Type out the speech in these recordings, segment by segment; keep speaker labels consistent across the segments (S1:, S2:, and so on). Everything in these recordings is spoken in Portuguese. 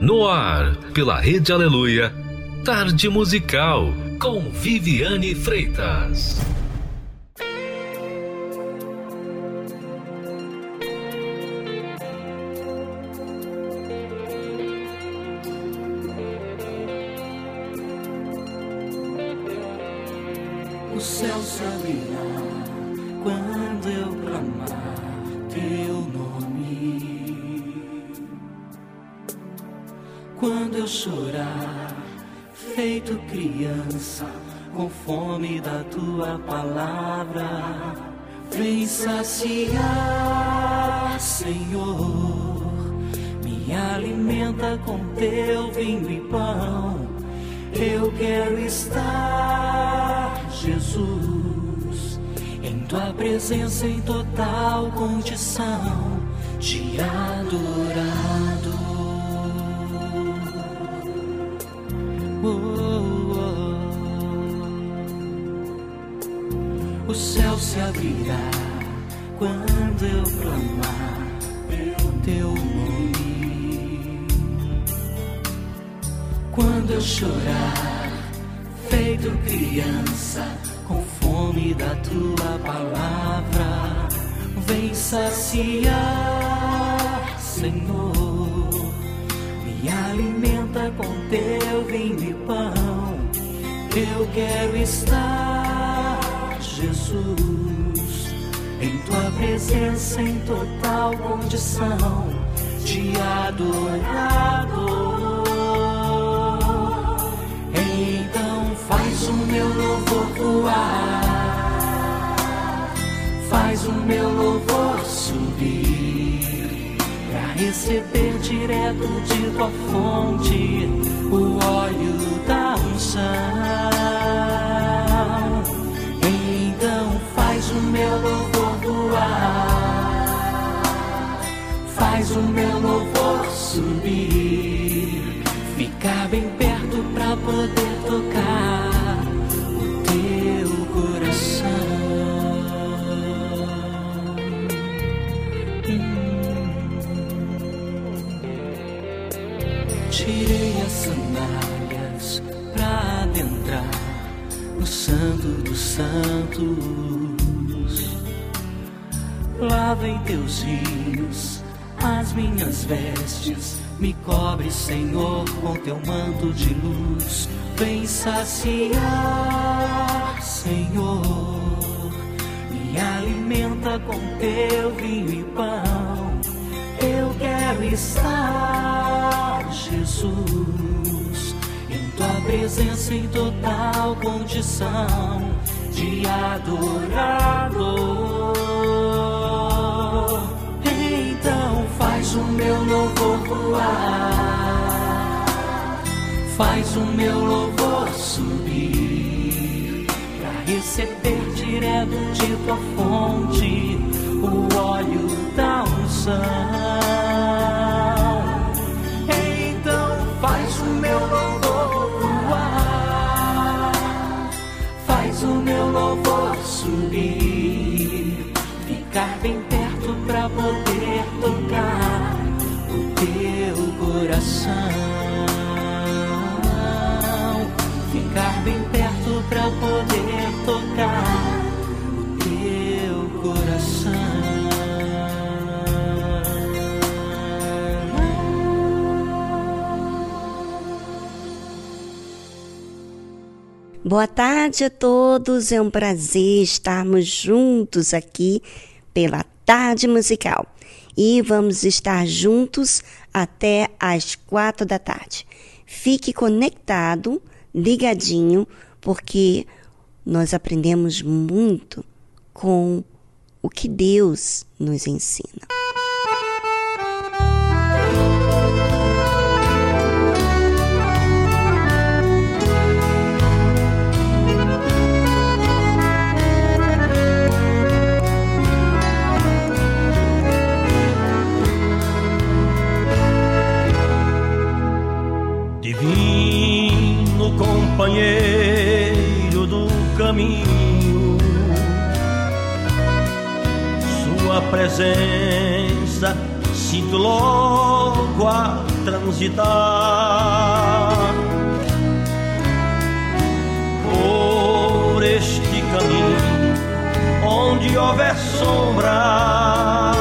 S1: No ar, pela Rede Aleluia, Tarde Musical, com Viviane Freitas.
S2: O céu se eu chorar, feito criança, com fome da tua palavra, vem saciar, Senhor. Me alimenta com teu vinho e pão. Eu quero estar, Jesus, em tua presença em total condição de adorado. Quando eu chorar, feito criança, com fome da tua palavra, vem saciar, Senhor. Me alimenta com teu vinho e pão. Eu quero estar, Jesus, em tua presença, em total condição de adorador. Faz o meu louvor voar, faz o meu louvor subir, pra receber direto de tua fonte o óleo da unção. Então faz o meu louvor voar, faz o meu louvor subir, ficar bem perto pra poder tocar Tirei as sandálias pra adentrar no Santo dos Santos. Lava em teus rios as minhas vestes, me cobre, Senhor, com teu manto de luz. Vem saciar, Senhor, me alimenta com teu vinho e pão. Eu quero estar, Jesus, em tua presença em total condição de adorador. Então faz o meu louvor voar, faz o meu louvor subir, pra receber direto de tua fonte o óleo da unção. Então faz o meu louvor voar, faz o meu louvor subir, ficar bem perto pra poder tocar o teu coração, ficar bem perto pra poder tocar
S3: Boa tarde a todos, é um prazer estarmos juntos aqui pela Tarde Musical. E vamos estar juntos até às quatro da tarde. Fique conectado, ligadinho, porque nós aprendemos muito com o que Deus nos ensina.
S4: Presença sinto logo a transitar por este caminho onde houver sombra,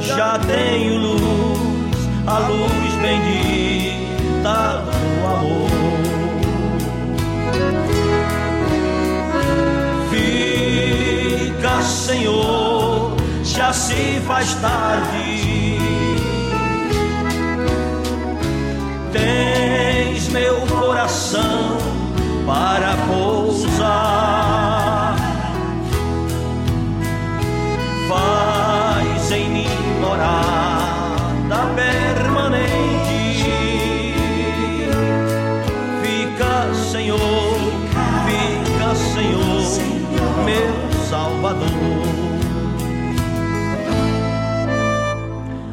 S4: já tenho luz, a luz bendita do amor. Fica, Senhor, se faz tarde. Tens meu coração para pousar.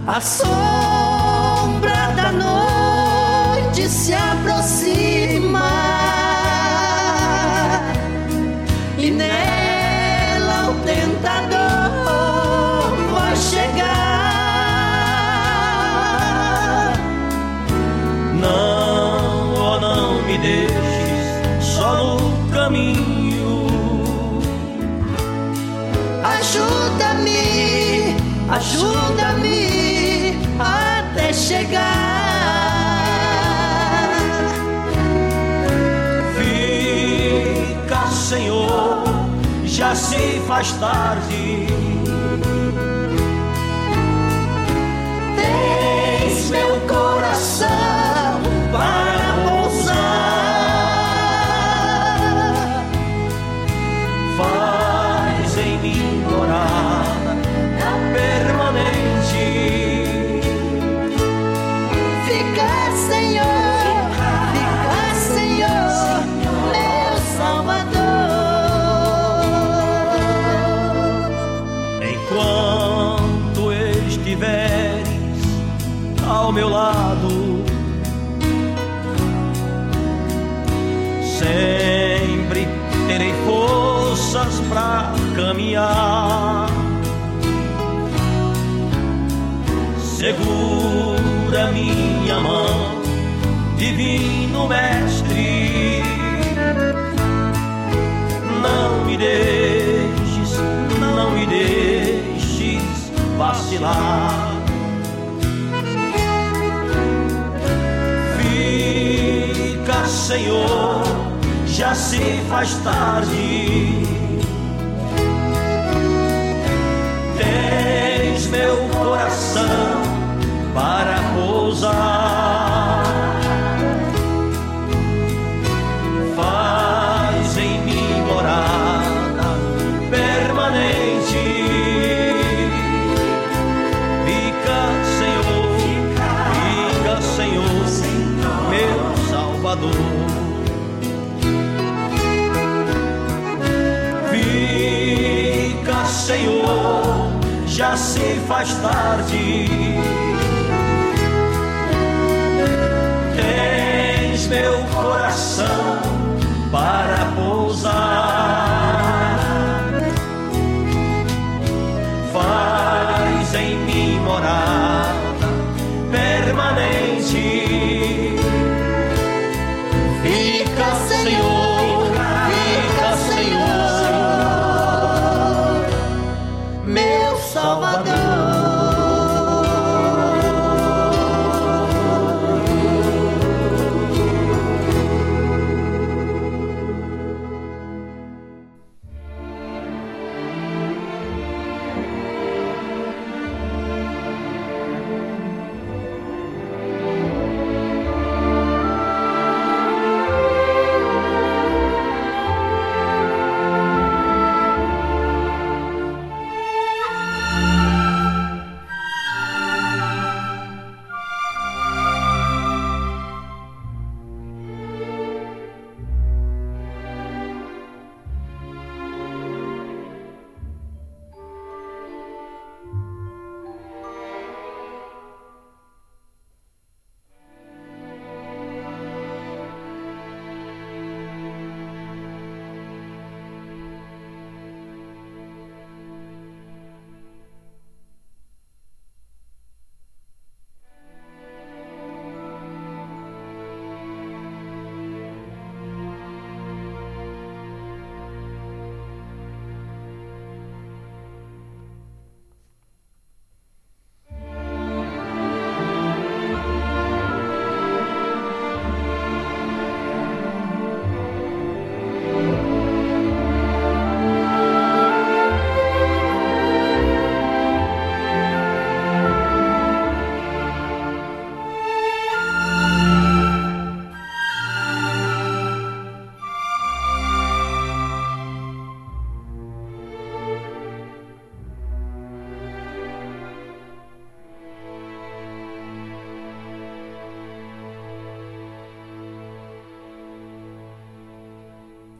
S5: A sombra da noite se aproxima e nela o tentador vai chegar.
S4: Não, oh, não me deixes só no caminho.
S5: Ajuda-me, ajuda-me
S4: já se faz tarde.
S5: Tens meu coração
S4: caminhar. Segura minha mão, divino mestre. Não me deixes, não me deixes vacilar. Fica, Senhor, já se faz tarde. Meu coração para pousar. Já se faz tarde.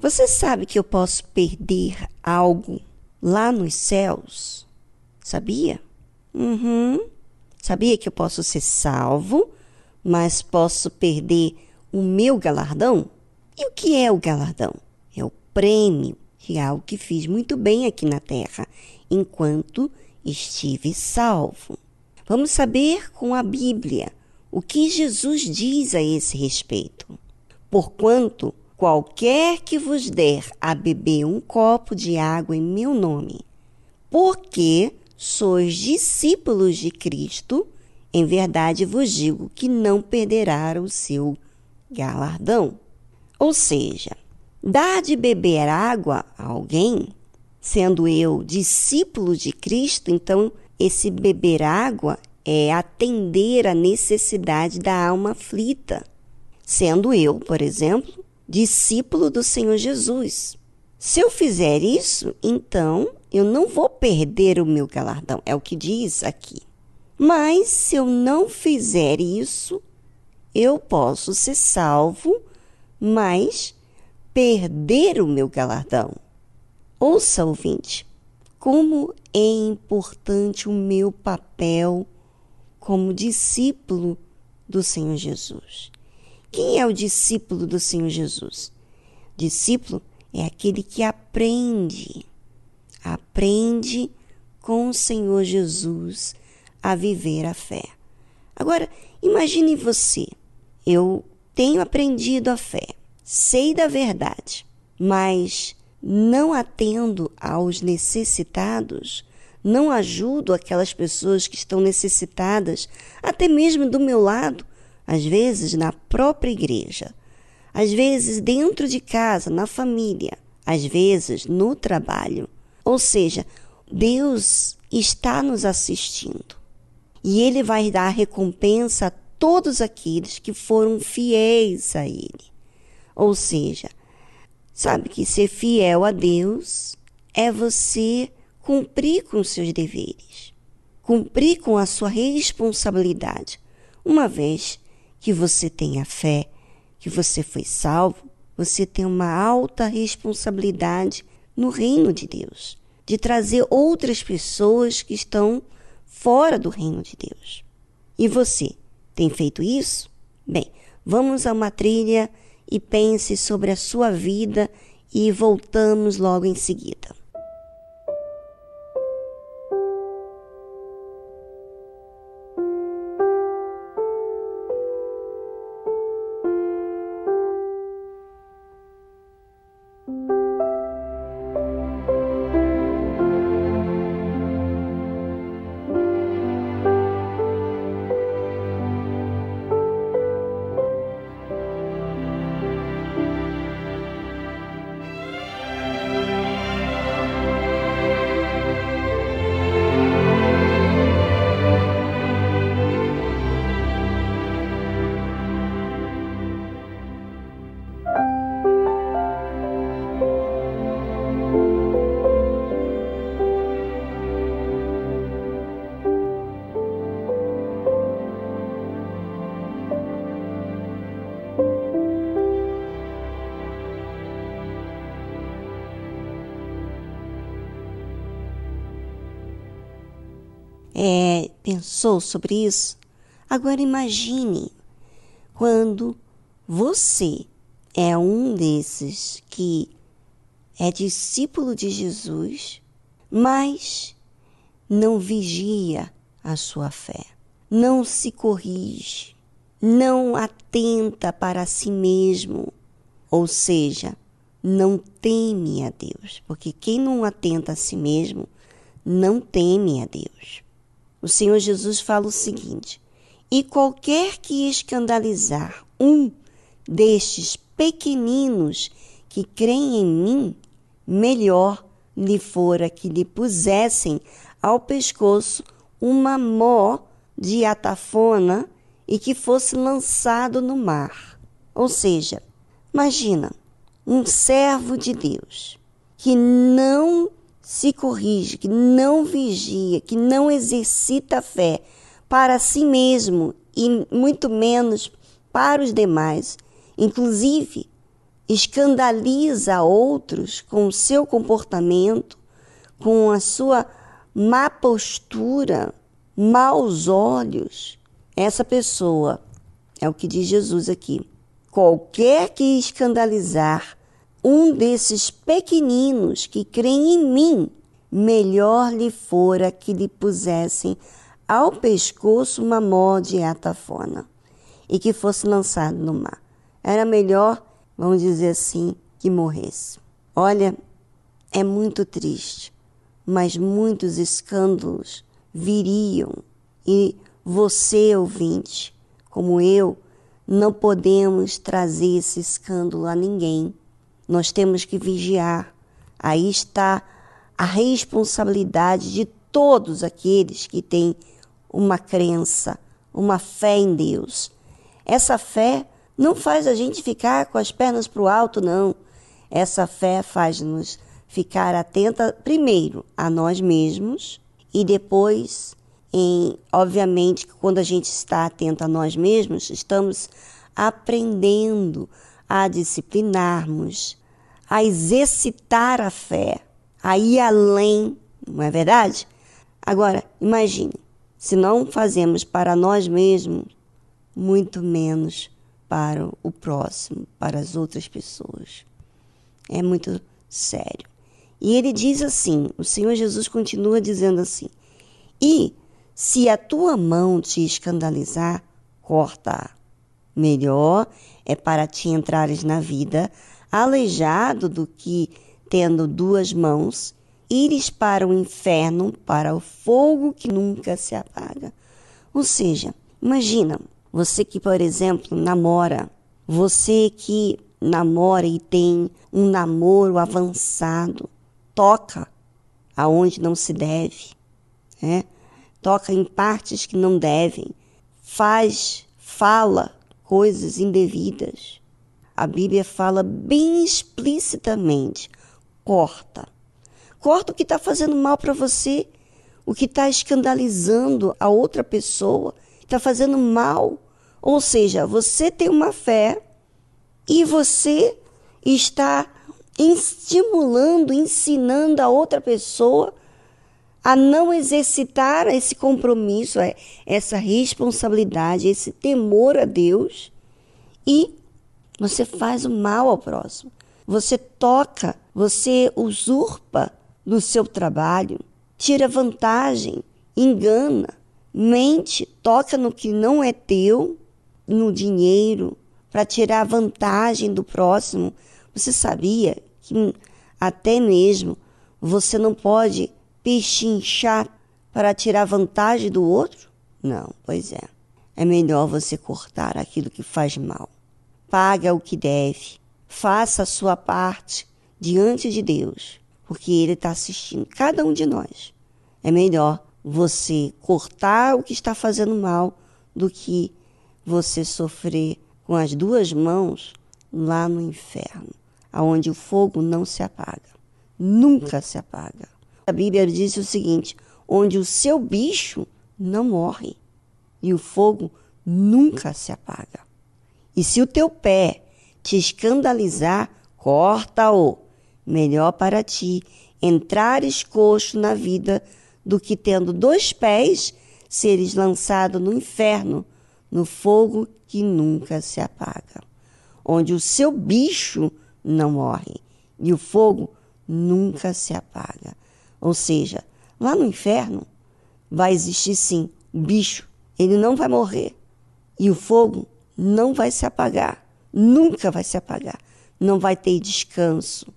S3: Você sabe que eu posso perder algo lá nos céus? Sabia? Uhum. Sabia que eu posso ser salvo, mas posso perder o meu galardão? E o que é o galardão? É o prêmio de algo que fiz muito bem aqui na terra, enquanto estive salvo. Vamos saber com a Bíblia o que Jesus diz a esse respeito. Porquanto qualquer que vos der a beber um copo de água em meu nome, porque sois discípulos de Cristo, em verdade vos digo que não perderá o seu galardão. Ou seja, dar de beber água a alguém, sendo eu discípulo de Cristo, então esse beber água é atender a necessidade da alma aflita. Sendo eu, por exemplo, discípulo do Senhor Jesus. Se eu fizer isso, então eu não vou perder o meu galardão, é o que diz aqui. Mas se eu não fizer isso, eu posso ser salvo, mas perder o meu galardão. Ouça, ouvinte, como é importante o meu papel como discípulo do Senhor Jesus. Quem é o discípulo do Senhor Jesus? Discípulo é aquele que aprende, aprende com o Senhor Jesus a viver a fé. Agora, imagine você, eu tenho aprendido a fé, sei da verdade, mas não atendo aos necessitados, não ajudo aquelas pessoas que estão necessitadas, até mesmo do meu lado, às vezes na própria igreja, às vezes dentro de casa, na família, às vezes no trabalho. Ou seja, Deus está nos assistindo e Ele vai dar recompensa a todos aqueles que foram fiéis a Ele. Ou seja, sabe que ser fiel a Deus é você cumprir com seus deveres, cumprir com a sua responsabilidade, uma vez que você tenha fé, que você foi salvo, você tem uma alta responsabilidade no reino de Deus, de trazer outras pessoas que estão fora do reino de Deus. E você tem feito isso? Bem, vamos a uma trilha e pense sobre a sua vida e voltamos logo em seguida. Pensou sobre isso? Agora imagine quando você é um desses que é discípulo de Jesus, mas não vigia a sua fé, não se corrige, não atenta para si mesmo, ou seja, não teme a Deus, porque quem não atenta a si mesmo não teme a Deus. O Senhor Jesus fala o seguinte: E qualquer que escandalizar um destes pequeninos que creem em mim, melhor lhe fora que lhe pusessem ao pescoço uma mó de atafona e que fosse lançado no mar. Ou seja, imagina um servo de Deus que não se corrige, que não vigia, que não exercita a fé para si mesmo e muito menos para os demais, inclusive escandaliza outros com o seu comportamento, com a sua má postura, maus olhos, essa pessoa, é o que diz Jesus aqui, qualquer que escandalizar um desses pequeninos que creem em mim, melhor lhe fora que lhe pusessem ao pescoço uma mó de atafona e que fosse lançado no mar. Era melhor, vamos dizer assim, que morresse. Olha, é muito triste, mas muitos escândalos viriam e você, ouvinte, como eu, não podemos trazer esse escândalo a ninguém. Nós temos que vigiar. Aí está a responsabilidade de todos aqueles que têm uma crença, uma fé em Deus. Essa fé não faz a gente ficar com as pernas para o alto, não. Essa fé faz-nos ficar atenta primeiro a nós mesmos e depois em, obviamente, quando a gente está atento a nós mesmos, estamos aprendendo a disciplinarmos, a exercitar a fé, a ir além, não é verdade? Agora, imagine, se não fazemos para nós mesmos, muito menos para o próximo, para as outras pessoas. É muito sério. E ele diz assim: o Senhor Jesus continua dizendo assim: e se a tua mão te escandalizar, corta. Melhor é para ti entrares na vida aleijado do que, tendo duas mãos, ires para o inferno, para o fogo que nunca se apaga. Ou seja, imagina, você que, por exemplo, namora, você que namora e tem um namoro avançado, toca aonde não se deve, né? toca em partes que não devem, faz, fala coisas indevidas. A Bíblia fala bem explicitamente: corta. Corta o que está fazendo mal para você, o que está escandalizando a outra pessoa, está fazendo mal. Ou seja, você tem uma fé e você está estimulando, ensinando a outra pessoa a não exercitar esse compromisso, é, essa responsabilidade, esse temor a Deus e você faz o mal ao próximo. Você toca, você usurpa do seu trabalho, tira vantagem, engana, mente, toca no que não é teu, no dinheiro, para tirar vantagem do próximo. Você sabia que até mesmo você não pode pechinchar para tirar vantagem do outro? Não, pois é. É melhor você cortar aquilo que faz mal. Paga o que deve. Faça a sua parte diante de Deus, porque Ele está assistindo cada um de nós. É melhor você cortar o que está fazendo mal do que você sofrer com as duas mãos lá no inferno, aonde o fogo não se apaga. Nunca se apaga. A Bíblia diz o seguinte: onde o seu bicho não morre e o fogo nunca se apaga. E se o teu pé te escandalizar, corta-o. Melhor para ti entrares coxo na vida do que tendo dois pés seres lançado no inferno, no fogo que nunca se apaga, onde o seu bicho não morre e o fogo nunca se apaga. Ou seja, lá no inferno vai existir sim o bicho, ele não vai morrer. E o fogo não vai se apagar, nunca vai se apagar, não vai ter descanso.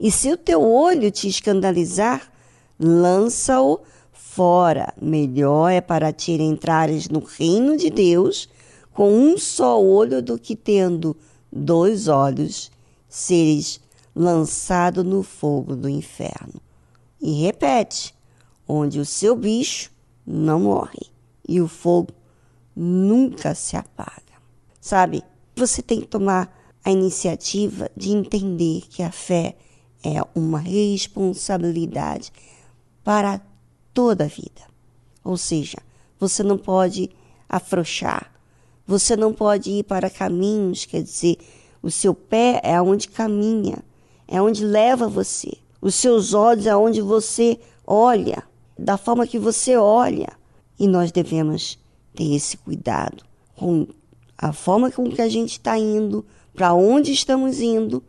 S3: E se o teu olho te escandalizar, lança-o fora. Melhor é para ti entrares no reino de Deus com um só olho do que tendo dois olhos seres lançado no fogo do inferno. E repete: onde o seu bicho não morre e o fogo nunca se apaga. Sabe, você tem que tomar a iniciativa de entender que a fé é uma responsabilidade para toda a vida. Ou seja, você não pode afrouxar, você não pode ir para caminhos, quer dizer, O seu pé é aonde caminha, é onde leva você. Os seus olhos é onde você olha, da forma que você olha. E nós devemos ter esse cuidado com a forma com que a gente está indo, para onde estamos indo,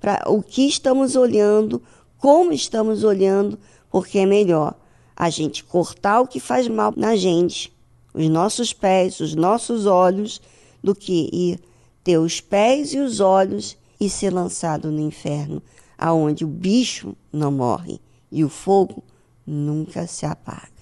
S3: para o que estamos olhando, como estamos olhando, porque é melhor a gente cortar o que faz mal na gente, os nossos pés, os nossos olhos, do que ir ter os pés e os olhos e ser lançado no inferno, aonde o bicho não morre e o fogo nunca se apaga.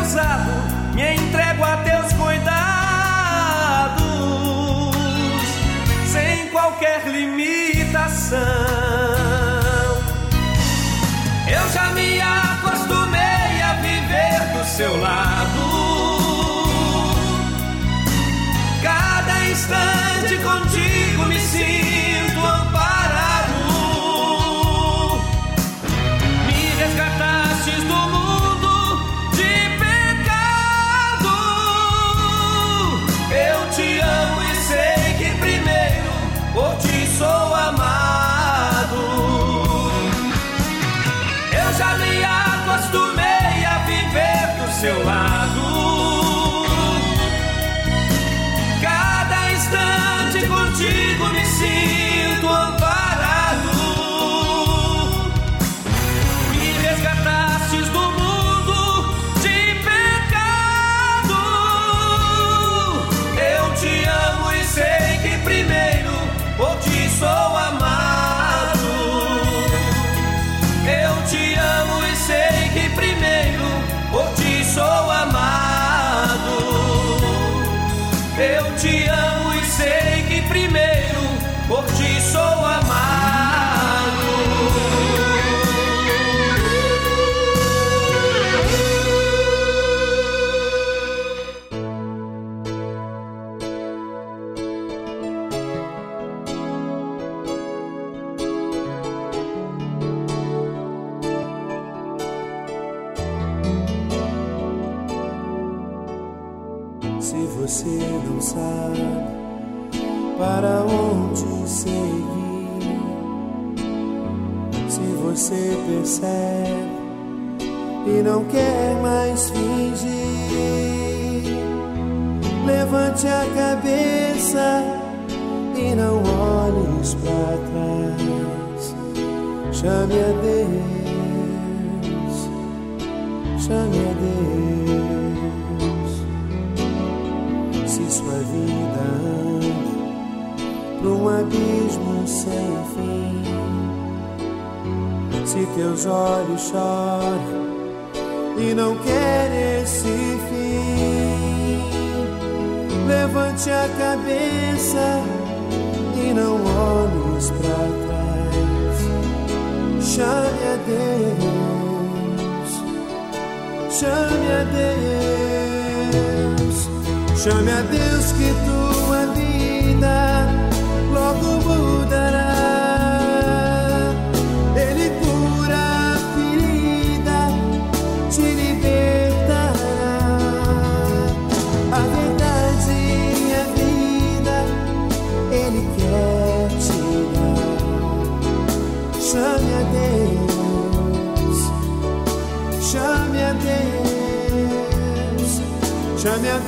S6: ousado, me entrego a
S7: Deus. Levante a cabeça e não olhes para trás. Chame a Deus, chame a Deus. Se sua vida anda num abismo sem fim, se teus olhos choram levante a cabeça e não olhes para trás. Chame a Deus, chame a Deus, chame a Deus que tu Chamian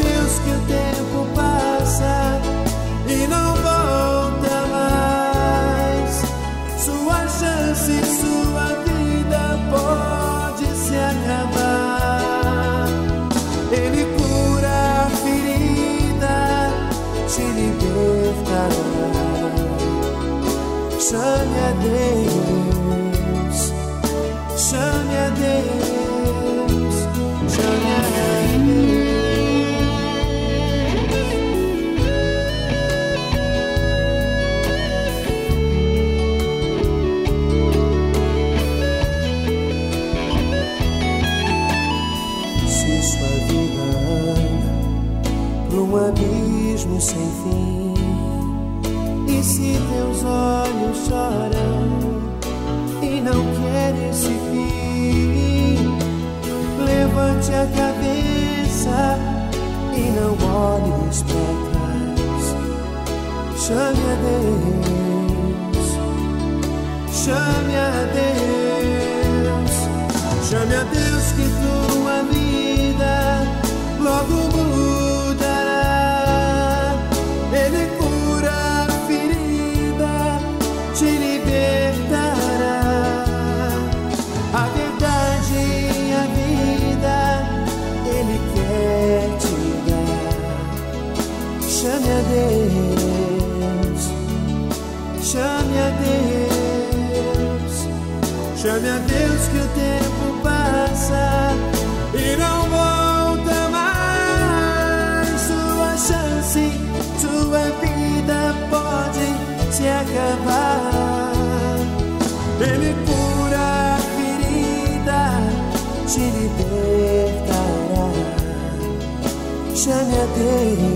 S7: e não olhes para trás. Chame a Deus, chame a Deus, chame a Deus que
S8: Chame a Deus,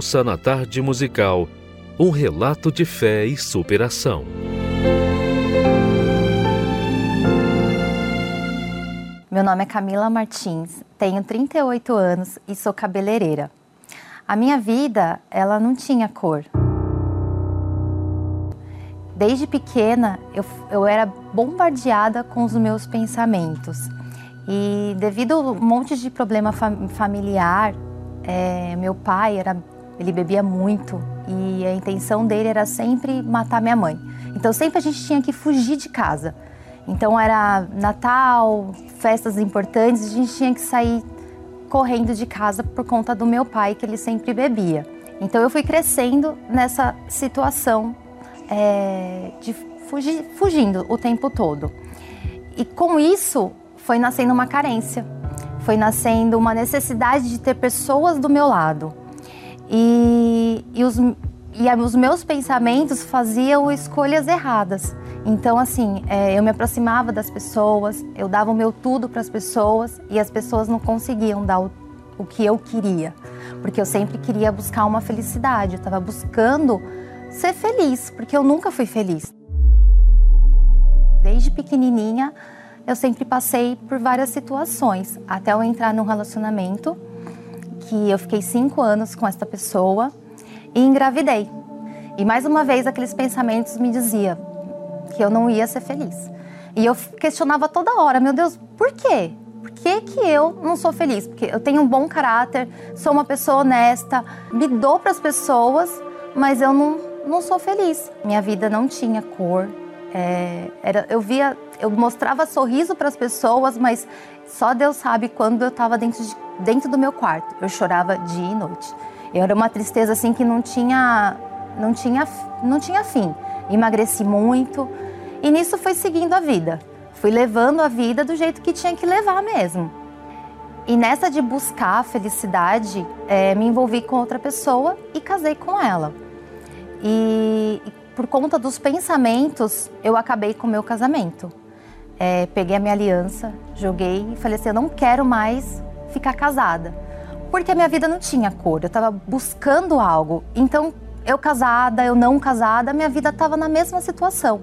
S1: Ouça na tarde musical um relato de fé e superação.
S9: Meu nome é Camila Martins, tenho 38 anos e sou cabeleireira. A minha vida, ela não tinha cor. Desde pequena, eu, eu era bombardeada com os meus pensamentos. E devido a um monte de problema fam familiar, é, meu pai era, ele bebia muito e a intenção dele era sempre matar minha mãe. Então sempre a gente tinha que fugir de casa. Então era Natal, festas importantes, a gente tinha que sair correndo de casa por conta do meu pai, que ele sempre bebia. Então eu fui crescendo nessa situação é, de fugir, fugindo o tempo todo. E com isso foi nascendo uma carência, foi nascendo uma necessidade de ter pessoas do meu lado. E, e, os, e os meus pensamentos faziam escolhas erradas. Então, assim, é, eu me aproximava das pessoas, eu dava o meu tudo para as pessoas e as pessoas não conseguiam dar o, o que eu queria, porque eu sempre queria buscar uma felicidade, eu estava buscando ser feliz, porque eu nunca fui feliz. Desde pequenininha, eu sempre passei por várias situações, até eu entrar num relacionamento que eu fiquei cinco anos com essa pessoa e engravidei. E mais uma vez aqueles pensamentos me diziam que eu não ia ser feliz. E eu questionava toda hora, meu Deus, por quê? Por que, que eu não sou feliz? Porque eu tenho um bom caráter, sou uma pessoa honesta, me dou para as pessoas, mas eu não, não sou feliz. Minha vida não tinha cor. É, era, eu via, eu mostrava sorriso para as pessoas, mas só Deus sabe quando eu estava dentro, de, dentro do meu quarto. Eu chorava dia e noite. Eu era uma tristeza assim que não tinha, não tinha, não tinha fim. Emagreci muito e nisso fui seguindo a vida. Fui levando a vida do jeito que tinha que levar mesmo. E nessa de buscar a felicidade, é, me envolvi com outra pessoa e casei com ela. E, e por conta dos pensamentos, eu acabei com o meu casamento. É, peguei a minha aliança, joguei e falei assim: eu não quero mais ficar casada. Porque a minha vida não tinha cor, eu estava buscando algo. Então, eu casada, eu não casada, minha vida estava na mesma situação.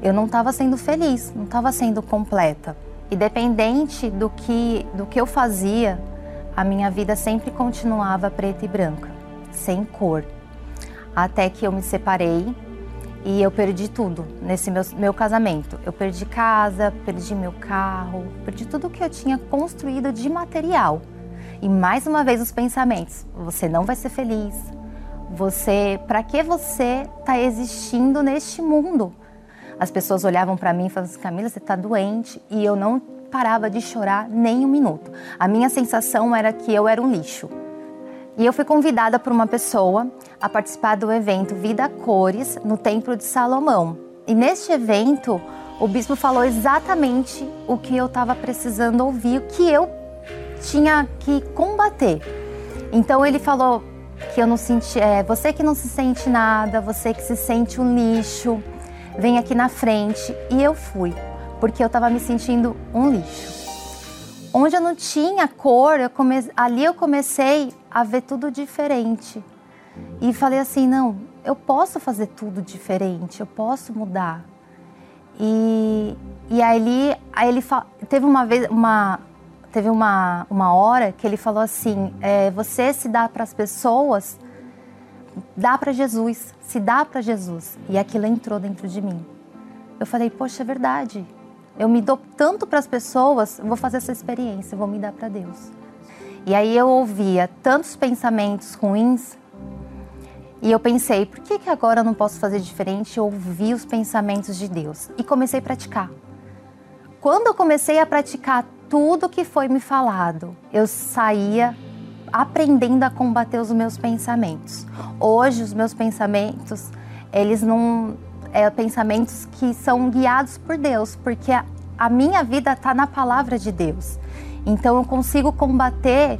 S9: Eu não estava sendo feliz, não estava sendo completa. Independente do que, do que eu fazia, a minha vida sempre continuava preta e branca, sem cor. Até que eu me separei e eu perdi tudo nesse meu, meu casamento. Eu perdi casa, perdi meu carro, perdi tudo que eu tinha construído de material. E mais uma vez os pensamentos: você não vai ser feliz. Você, para que você está existindo neste mundo? As pessoas olhavam para mim e falavam assim, Camila, você está doente. E eu não parava de chorar nem um minuto. A minha sensação era que eu era um lixo. E eu fui convidada por uma pessoa a participar do evento Vida Cores no Templo de Salomão. E neste evento, o bispo falou exatamente o que eu estava precisando ouvir, o que eu tinha que combater. Então ele falou que eu não senti, é, você que não se sente nada, você que se sente um lixo, vem aqui na frente. E eu fui, porque eu estava me sentindo um lixo. Onde eu não tinha cor, eu come... ali eu comecei a ver tudo diferente. E falei assim, não, eu posso fazer tudo diferente, eu posso mudar. E, e aí, aí ele teve uma vez, uma, teve uma, uma hora que ele falou assim, é, você se dá para as pessoas, dá para Jesus, se dá para Jesus. E aquilo entrou dentro de mim. Eu falei, poxa, é verdade. Eu me dou tanto para as pessoas, vou fazer essa experiência, vou me dar para Deus. E aí eu ouvia tantos pensamentos ruins e eu pensei, por que, que agora eu não posso fazer diferente e ouvir os pensamentos de Deus? E comecei a praticar. Quando eu comecei a praticar tudo que foi me falado, eu saía aprendendo a combater os meus pensamentos. Hoje os meus pensamentos, eles não é pensamentos que são guiados por Deus, porque a, a minha vida está na palavra de Deus. Então eu consigo combater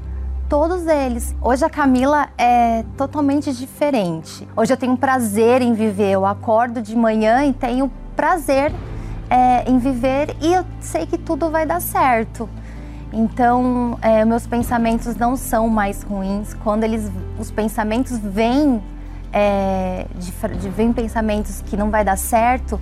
S9: todos eles. Hoje a Camila é totalmente diferente. Hoje eu tenho prazer em viver. Eu acordo de manhã e tenho prazer é, em viver e eu sei que tudo vai dar certo. Então, é, meus pensamentos não são mais ruins. Quando eles, os pensamentos vêm, é, de, de, vêm pensamentos que não vai dar certo,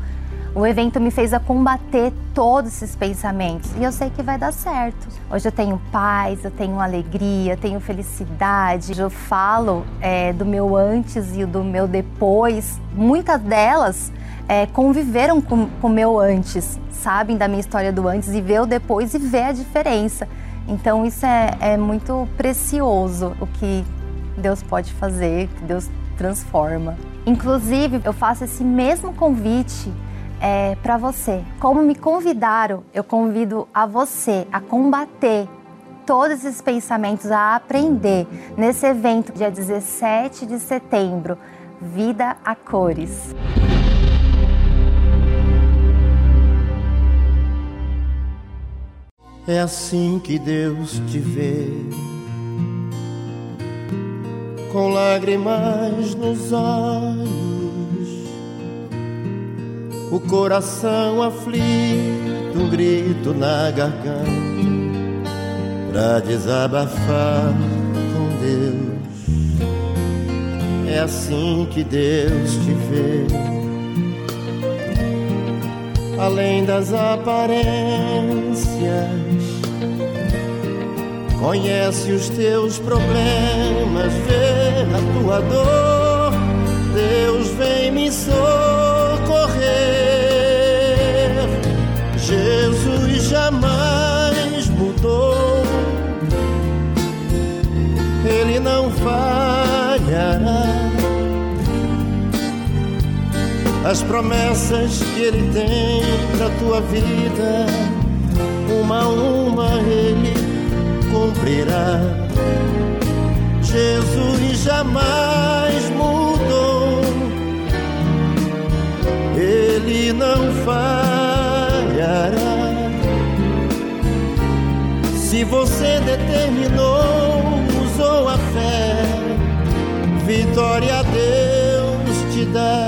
S9: o evento me fez a combater todos esses pensamentos e eu sei que vai dar certo. Hoje eu tenho paz, eu tenho alegria, eu tenho felicidade. Eu falo é, do meu antes e do meu depois. Muitas delas é, conviveram com o meu antes, sabem da minha história do antes e vê o depois e vê a diferença. Então isso é, é muito precioso o que Deus pode fazer, que Deus transforma. Inclusive, eu faço esse mesmo convite é, para você. Como me convidaram, eu convido a você a combater todos esses pensamentos, a aprender nesse evento, dia 17 de setembro, Vida a Cores.
S10: É assim que Deus te vê, com lágrimas nos olhos o coração aflito, um grito na garganta, pra desabafar com Deus. É assim que Deus te vê, além das aparências, conhece os teus problemas, vê a tua dor. Deus vem me socorrer. As promessas que Ele tem para tua vida, uma a uma Ele cumprirá. Jesus jamais mudou, Ele não falhará se você determinou, usou a fé, vitória Deus te dá.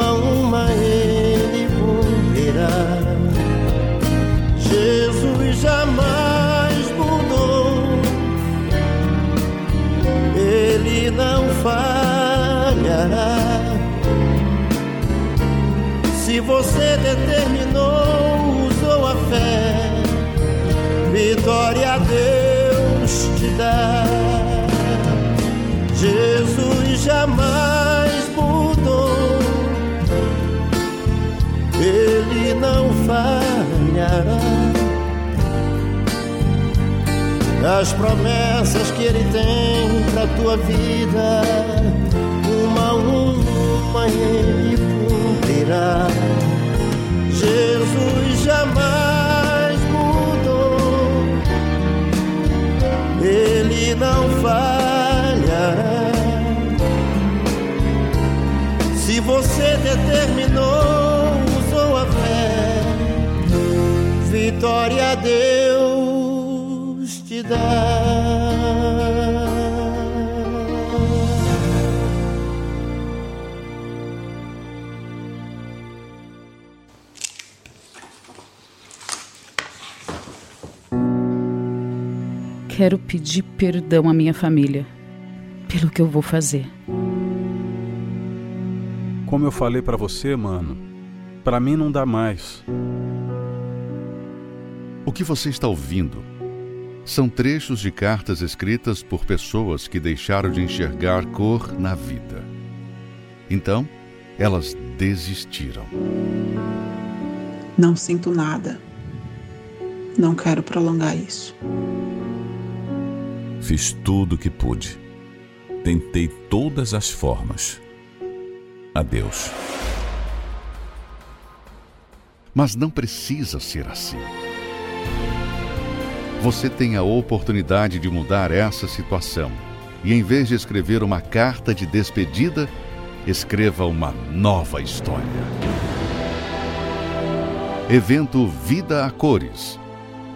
S10: a uma Ele cumprirá. Jesus jamais mudou, Ele não falhará se você determinou, usou a fé, vitória a Deus te dá. Jesus jamais falhará. das promessas que Ele tem pra tua vida. Uma a uma Ele cumprirá. Jesus jamais mudou, Ele não falhará.
S11: Quero pedir perdão à minha família pelo que eu vou fazer.
S12: Como eu falei pra você, mano, pra mim não dá mais.
S13: O que você está ouvindo são trechos de cartas escritas por pessoas que deixaram de enxergar cor na vida. Então, elas desistiram.
S14: Não sinto nada. Não quero prolongar isso.
S15: Fiz tudo o que pude. Tentei todas as formas. Adeus.
S13: Mas não precisa ser assim. Você tem a oportunidade de mudar essa situação. E em vez de escrever uma carta de despedida, escreva uma nova história. Evento Vida a Cores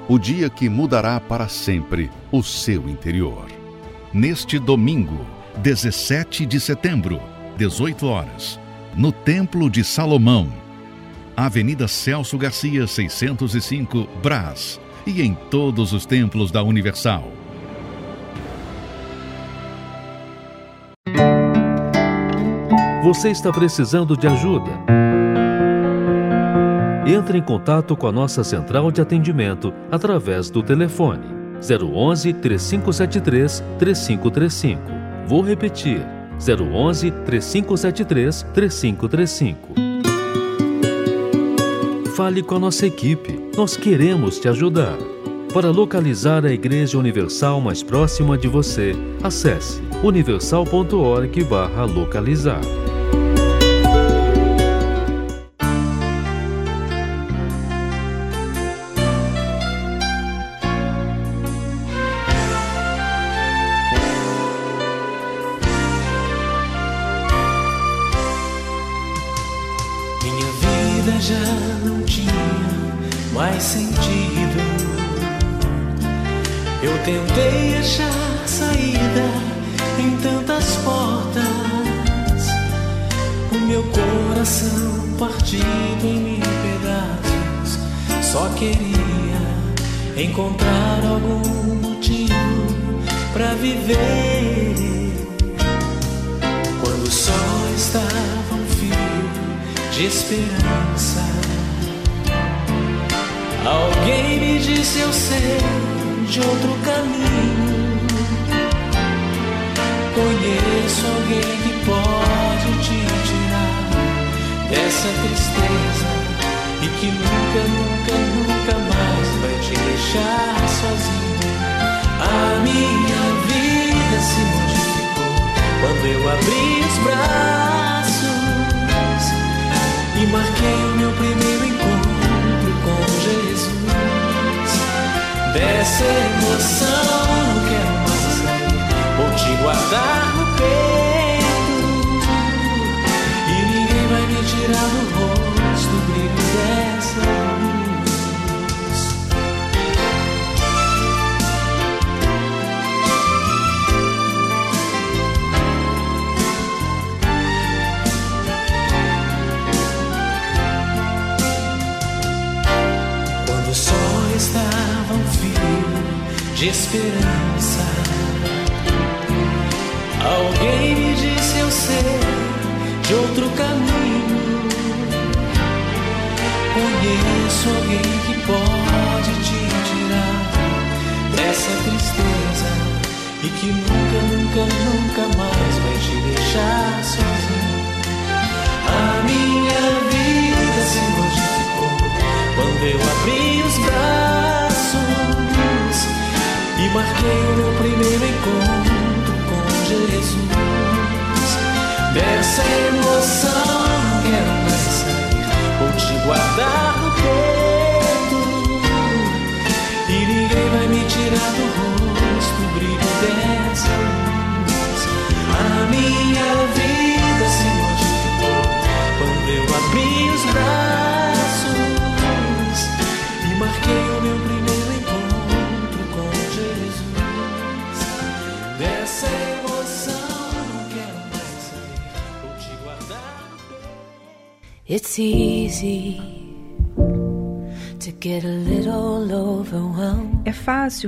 S13: o dia que mudará para sempre o seu interior. Neste domingo, 17 de setembro, 18 horas, no Templo de Salomão, Avenida Celso Garcia, 605, Brás, e em todos os templos da Universal.
S2: Você está precisando de ajuda? Entre em contato com a nossa central de atendimento através do telefone 011 3573 3535. Vou repetir: 011 3573 3535. Fale com a nossa equipe, nós queremos te ajudar. Para localizar a Igreja Universal mais próxima de você, acesse universal.org/localizar.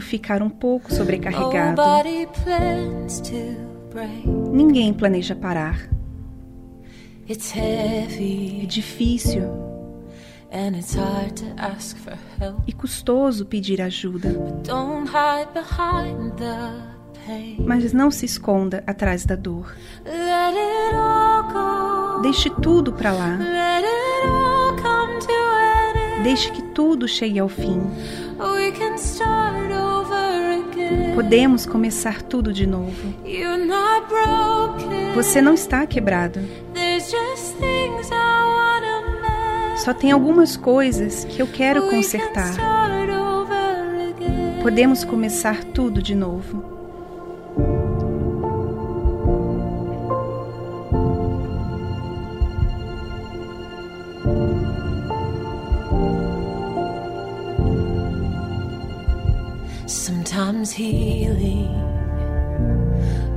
S16: Ficar um pouco sobrecarregado. Ninguém planeja parar. É difícil e custoso pedir ajuda. Mas não se esconda atrás da dor. Deixe tudo para lá. Deixe que tudo chegue ao fim. Podemos começar tudo de novo. Você não está quebrado. Só tem algumas coisas que eu quero consertar. Podemos começar tudo de novo.
S17: Sometimes healing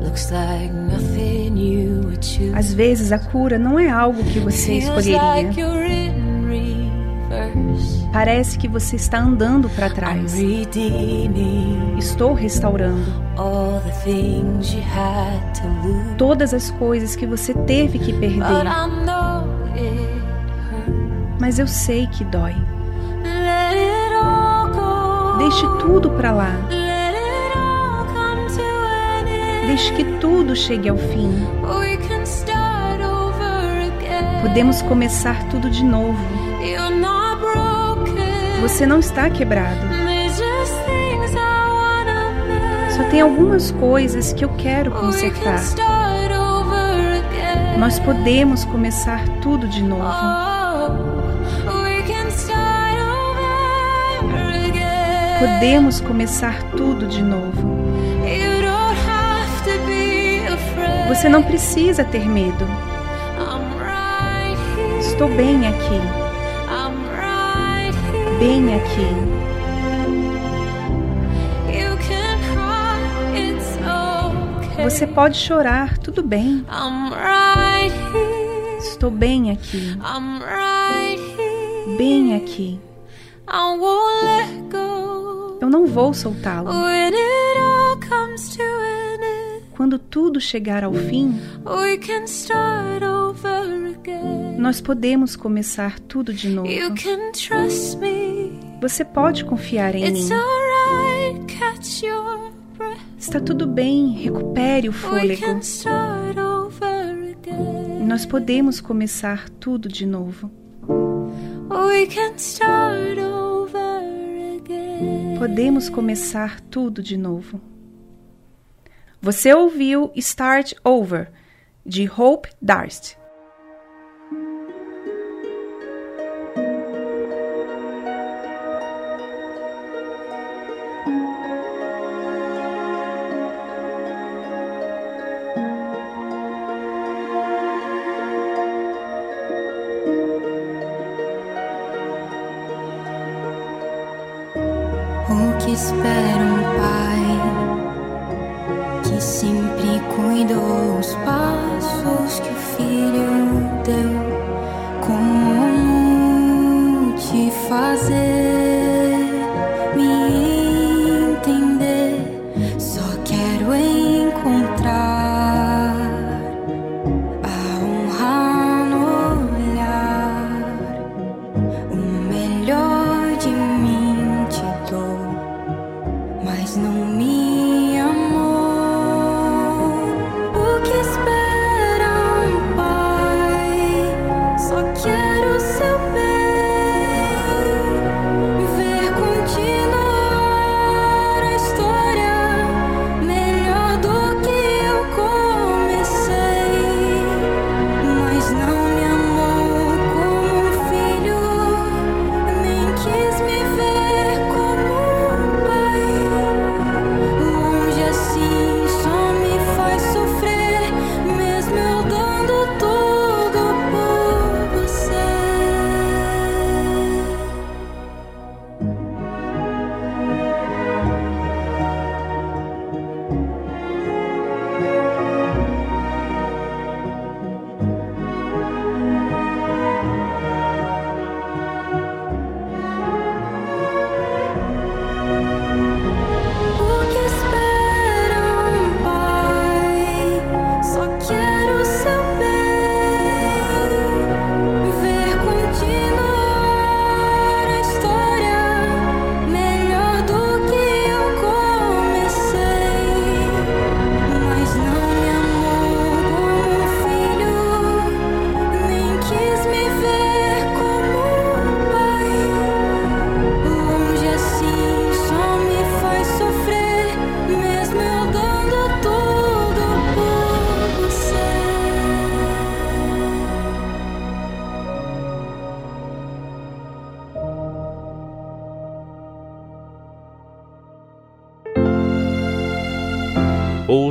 S17: looks like nothing you would choose.
S16: Às vezes a cura não é algo que você escolheria. Parece que você está andando para trás. Estou restaurando todas as coisas que você teve que perder. Mas eu sei que dói. Deixe tudo para lá. Deixe que tudo chegue ao fim. Podemos começar tudo de novo. Você não está quebrado. Só tem algumas coisas que eu quero consertar. Nós podemos começar tudo de novo. Podemos começar tudo de novo. Você não precisa ter medo. Estou bem aqui. Bem aqui. Você pode chorar, tudo bem. Estou bem aqui. Bem aqui. Vou soltá-lo. Quando tudo chegar ao fim, nós podemos começar tudo de novo. Você pode confiar em mim. Está tudo bem, recupere o fôlego. Nós podemos começar tudo de novo. Podemos começar tudo de novo. Você ouviu Start Over, de Hope Darst.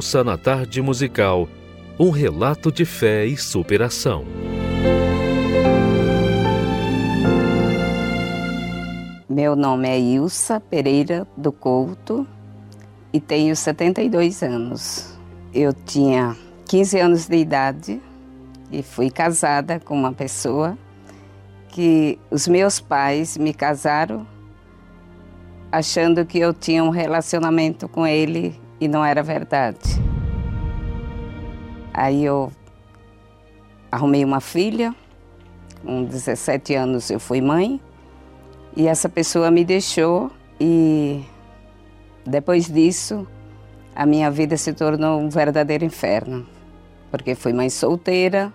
S1: Ouça na tarde musical um relato de fé e superação.
S18: Meu nome é Ilsa Pereira do Couto e tenho 72 anos. Eu tinha 15 anos de idade e fui casada com uma pessoa que os meus pais me casaram achando que eu tinha um relacionamento com ele e não era verdade. Aí eu arrumei uma filha, com 17 anos eu fui mãe, e essa pessoa me deixou e depois disso a minha vida se tornou um verdadeiro inferno, porque fui mãe solteira.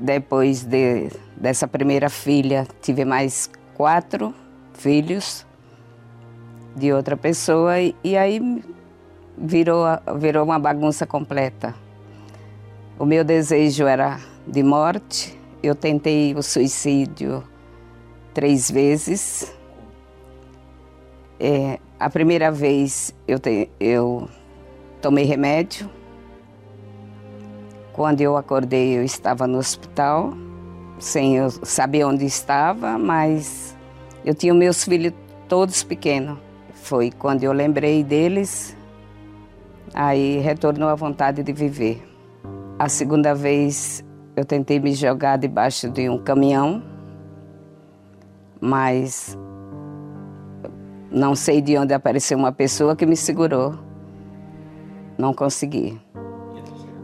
S18: Depois de, dessa primeira filha, tive mais quatro filhos de outra pessoa e, e aí virou, virou uma bagunça completa. O meu desejo era de morte, eu tentei o suicídio três vezes. É, a primeira vez eu, te, eu tomei remédio. Quando eu acordei, eu estava no hospital, sem eu saber onde estava, mas eu tinha meus filhos todos pequenos. Foi quando eu lembrei deles, aí retornou a vontade de viver. A segunda vez eu tentei me jogar debaixo de um caminhão, mas não sei de onde apareceu uma pessoa que me segurou. Não consegui.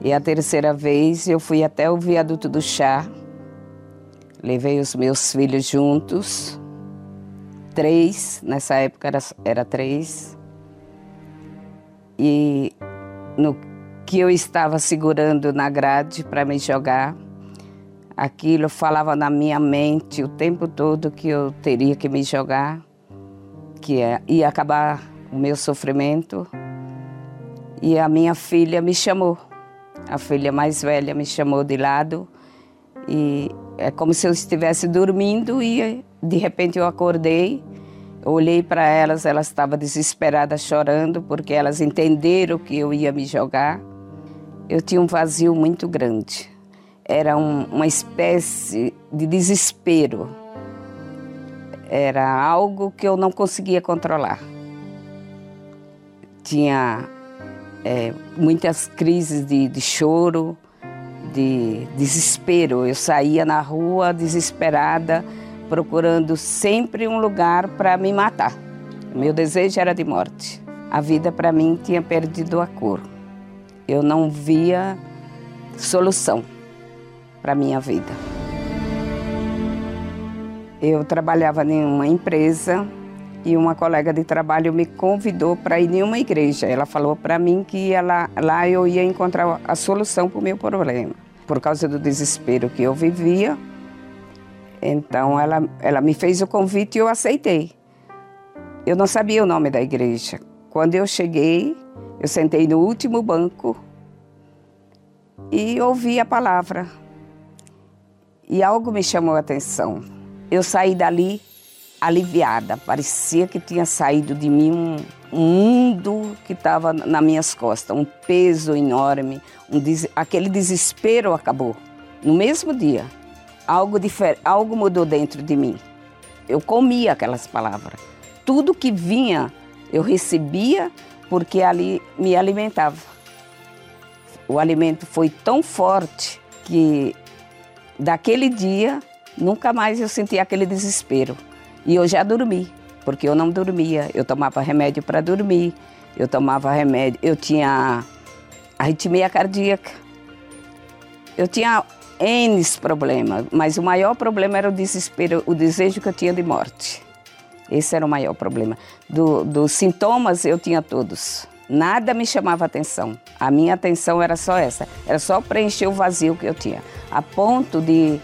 S18: E a terceira vez eu fui até o viaduto do chá, levei os meus filhos juntos, três, nessa época era, era três, e no que eu estava segurando na grade para me jogar, aquilo falava na minha mente o tempo todo que eu teria que me jogar, que é, ia acabar o meu sofrimento. E a minha filha me chamou, a filha mais velha me chamou de lado e é como se eu estivesse dormindo e de repente eu acordei, olhei para elas, elas estavam desesperadas chorando porque elas entenderam que eu ia me jogar. Eu tinha um vazio muito grande. Era um, uma espécie de desespero. Era algo que eu não conseguia controlar. Tinha é, muitas crises de, de choro, de desespero. Eu saía na rua desesperada, procurando sempre um lugar para me matar. Meu desejo era de morte. A vida para mim tinha perdido a cor. Eu não via solução para minha vida. Eu trabalhava em uma empresa e uma colega de trabalho me convidou para ir em uma igreja. Ela falou para mim que ela, lá eu ia encontrar a solução para o meu problema, por causa do desespero que eu vivia. Então ela, ela me fez o convite e eu aceitei. Eu não sabia o nome da igreja. Quando eu cheguei, eu sentei no último banco e ouvi a palavra. E algo me chamou a atenção. Eu saí dali aliviada. Parecia que tinha saído de mim um, mundo que estava nas minhas costas, um peso enorme, um des... aquele desespero acabou. No mesmo dia, algo, difer... algo mudou dentro de mim. Eu comia aquelas palavras. Tudo que vinha, eu recebia porque ali me alimentava. O alimento foi tão forte que daquele dia nunca mais eu senti aquele desespero. E eu já dormi, porque eu não dormia. Eu tomava remédio para dormir, eu tomava remédio, eu tinha arritmia cardíaca. Eu tinha N problemas, mas o maior problema era o desespero, o desejo que eu tinha de morte. Esse era o maior problema. Do, dos sintomas eu tinha todos. Nada me chamava atenção. A minha atenção era só essa. Era só preencher o vazio que eu tinha. A ponto de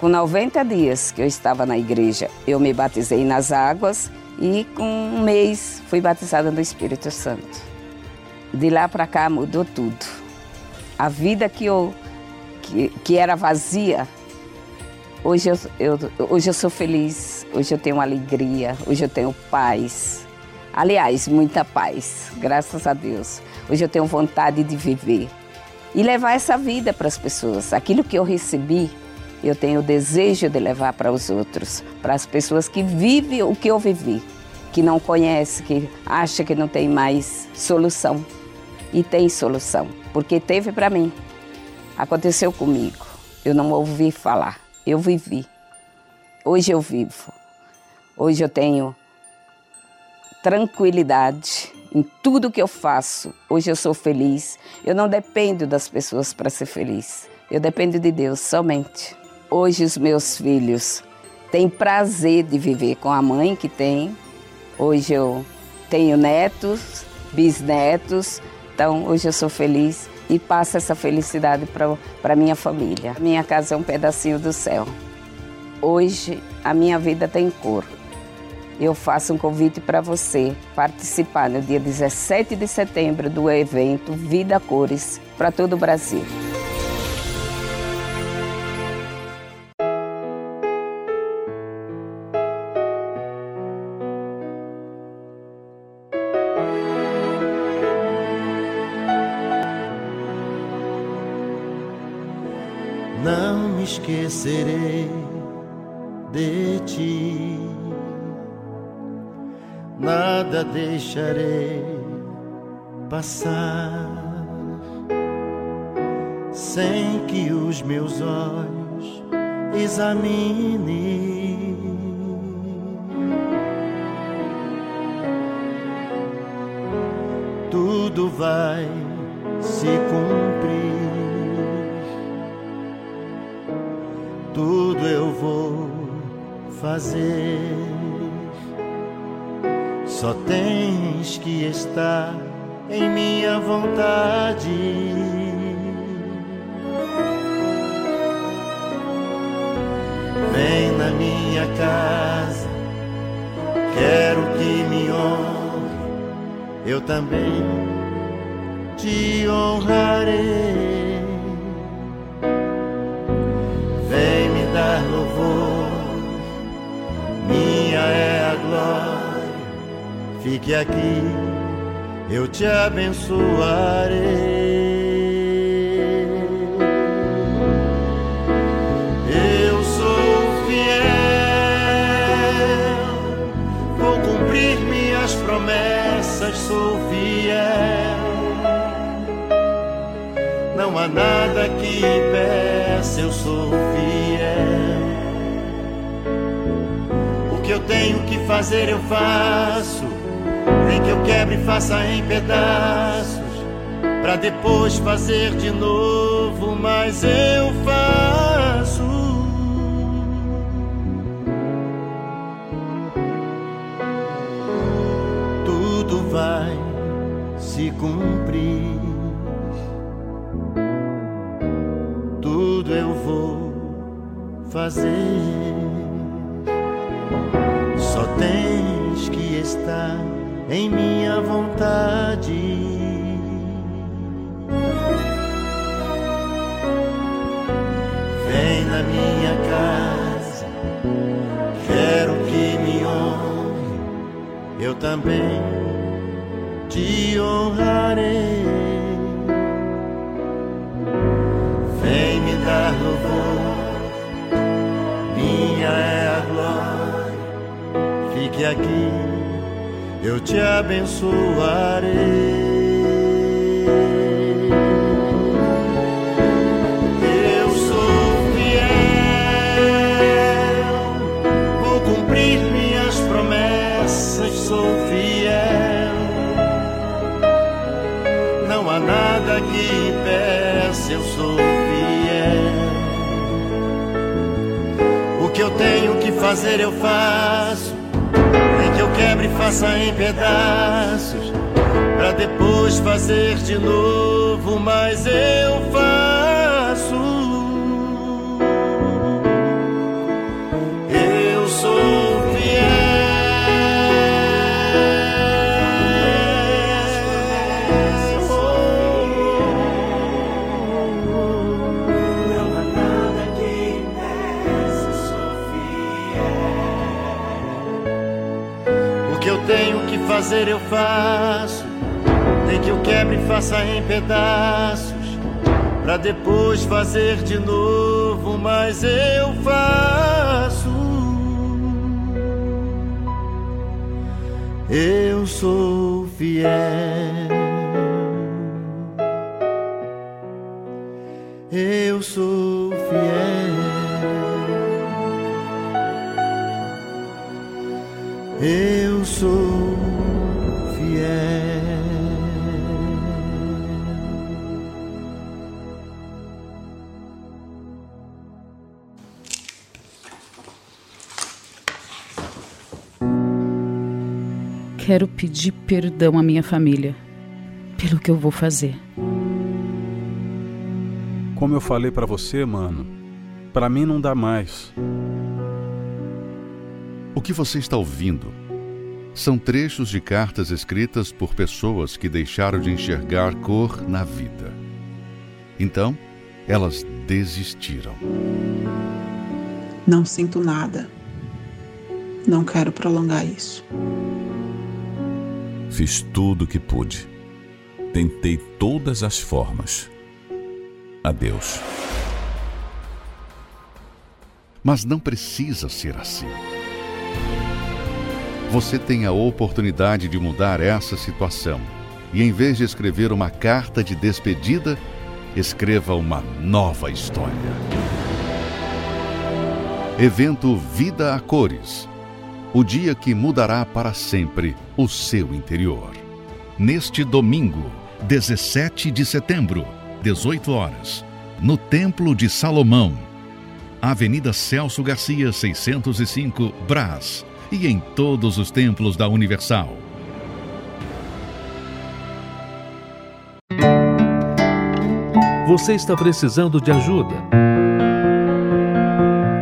S18: com 90 dias que eu estava na igreja, eu me batizei nas águas e com um mês fui batizada no Espírito Santo. De lá para cá mudou tudo. A vida que eu que, que era vazia, hoje eu, eu, hoje eu sou feliz, hoje eu tenho alegria, hoje eu tenho paz. Aliás, muita paz, graças a Deus. Hoje eu tenho vontade de viver e levar essa vida para as pessoas. Aquilo que eu recebi, eu tenho o desejo de levar para os outros, para as pessoas que vivem o que eu vivi, que não conhece, que acha que não tem mais solução. E tem solução, porque teve para mim. Aconteceu comigo. Eu não ouvi falar, eu vivi. Hoje eu vivo. Hoje eu tenho tranquilidade em tudo que eu faço. Hoje eu sou feliz. Eu não dependo das pessoas para ser feliz. Eu dependo de Deus somente. Hoje os meus filhos têm prazer de viver com a mãe que tem. Hoje eu tenho netos, bisnetos. Então hoje eu sou feliz e passo essa felicidade para minha família. Minha casa é um pedacinho do céu. Hoje a minha vida tem cor eu faço um convite para você participar no dia 17 de setembro do evento Vida Cores para todo o Brasil.
S10: Esquecerei de ti nada deixarei passar sem que os meus olhos examinem. Tudo vai se cumprir, tudo eu vou fazer só tens que estar em minha vontade. Vem na minha casa, quero que me honre, eu também te honrarei. É a glória Fique aqui, eu te abençoarei. Eu sou fiel, vou cumprir minhas promessas, sou fiel. Não há nada que impeça, eu sou fiel. Tenho que fazer, eu faço nem que eu quebre e faça em pedaços, para depois fazer de novo, mas eu faço. Tudo vai se cumprir, tudo eu vou fazer. Em minha vontade. Vem na minha casa, quero que me honre, eu também te honrarei. Vem me dar louvor, minha é a glória, fique aqui eu te abençoarei. Eu sou fiel, vou cumprir minhas promessas, sou fiel. Não há nada que impeça, eu sou fiel. O que eu tenho que fazer, eu faço quebre faça em pedaços, para depois fazer de novo, mas eu faço. Fazer, eu faço. Nem que eu quebre e faça em pedaços. Pra depois fazer de novo, mas eu faço. Eu sou fiel.
S11: Quero pedir perdão à minha família pelo que eu vou fazer.
S12: Como eu falei pra você, mano, pra mim não dá mais.
S13: O que você está ouvindo são trechos de cartas escritas por pessoas que deixaram de enxergar cor na vida. Então, elas desistiram.
S14: Não sinto nada. Não quero prolongar isso.
S15: Fiz tudo o que pude. Tentei todas as formas. Adeus.
S13: Mas não precisa ser assim. Você tem a oportunidade de mudar essa situação. E em vez de escrever uma carta de despedida, escreva uma nova história. Evento Vida a Cores o dia que mudará para sempre o seu interior. Neste domingo, 17 de setembro, 18 horas, no Templo de Salomão, Avenida Celso Garcia, 605, Brás, e em todos os templos da Universal.
S1: Você está precisando de ajuda?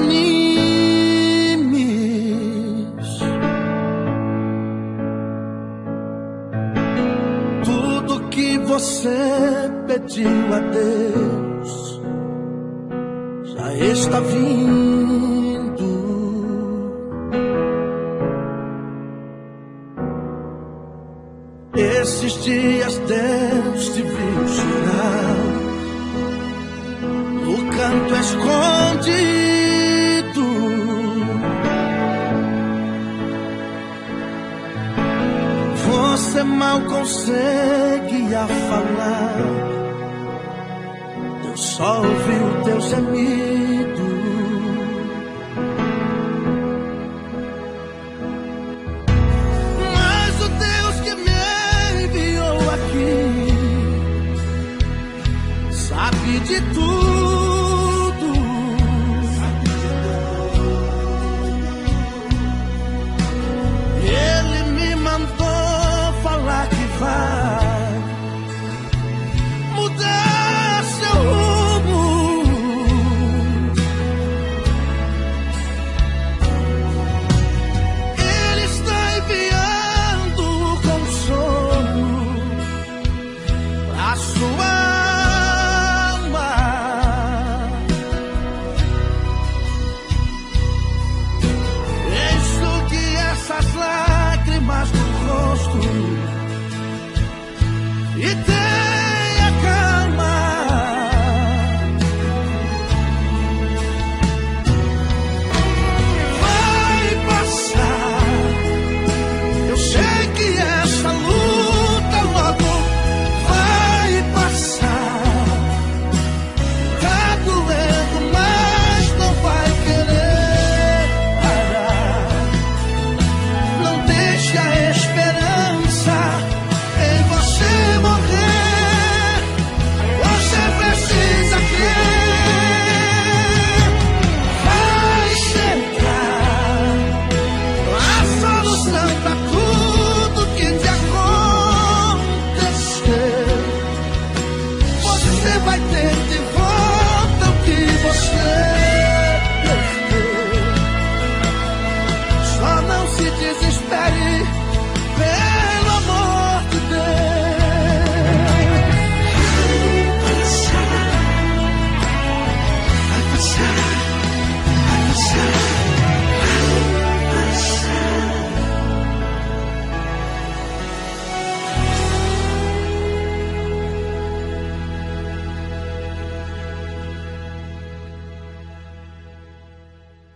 S19: Não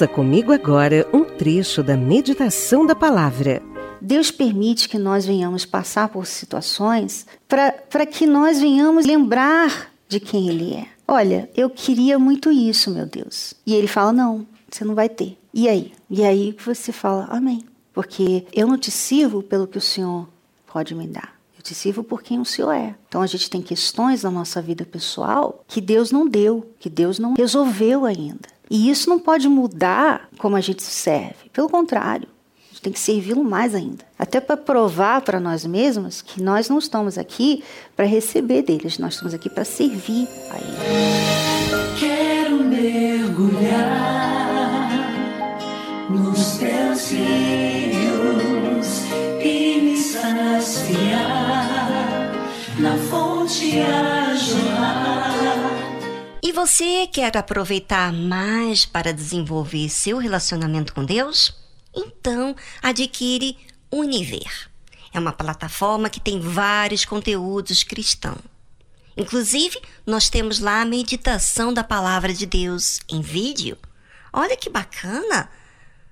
S20: Ouça comigo agora um trecho da meditação da palavra.
S21: Deus permite que nós venhamos passar por situações para que nós venhamos lembrar de quem Ele é. Olha, eu queria muito isso, meu Deus. E Ele fala: não, você não vai ter. E aí? E aí você fala: amém. Porque eu não te sirvo pelo que o Senhor pode me dar. Eu te sirvo por quem o Senhor é. Então a gente tem questões na nossa vida pessoal que Deus não deu, que Deus não resolveu ainda. E isso não pode mudar como a gente serve. Pelo contrário, a gente tem que servi-lo mais ainda. Até para provar para nós mesmos que nós não estamos aqui para receber deles, nós estamos aqui para servir a Ele.
S2: Quero mergulhar nos teus rios e me saciar na fonte.
S3: E você quer aproveitar mais para desenvolver seu relacionamento com Deus? Então, adquire Univer. É uma plataforma que tem vários conteúdos cristãos. Inclusive, nós temos lá a meditação da palavra de Deus em vídeo. Olha que bacana!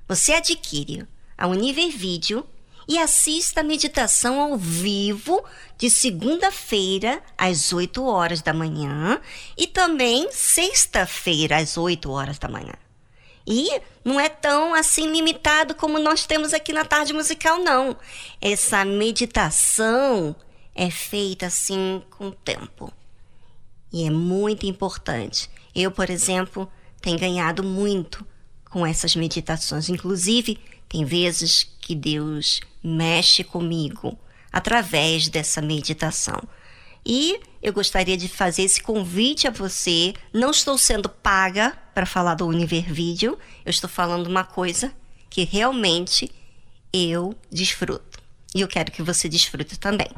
S3: Você adquire a Univer Vídeo e assista a meditação ao vivo de segunda-feira às 8 horas da manhã e também sexta-feira às 8 horas da manhã. E não é tão assim limitado como nós temos aqui na tarde musical, não. Essa meditação é feita assim com tempo. E é muito importante. Eu, por exemplo, tenho ganhado muito com essas meditações. Inclusive, tem vezes que Deus mexe comigo através dessa meditação. E eu gostaria de fazer esse convite a você. Não estou sendo paga para falar do Univer Vídeo, eu estou falando uma coisa que realmente eu desfruto. E eu quero que você desfrute também.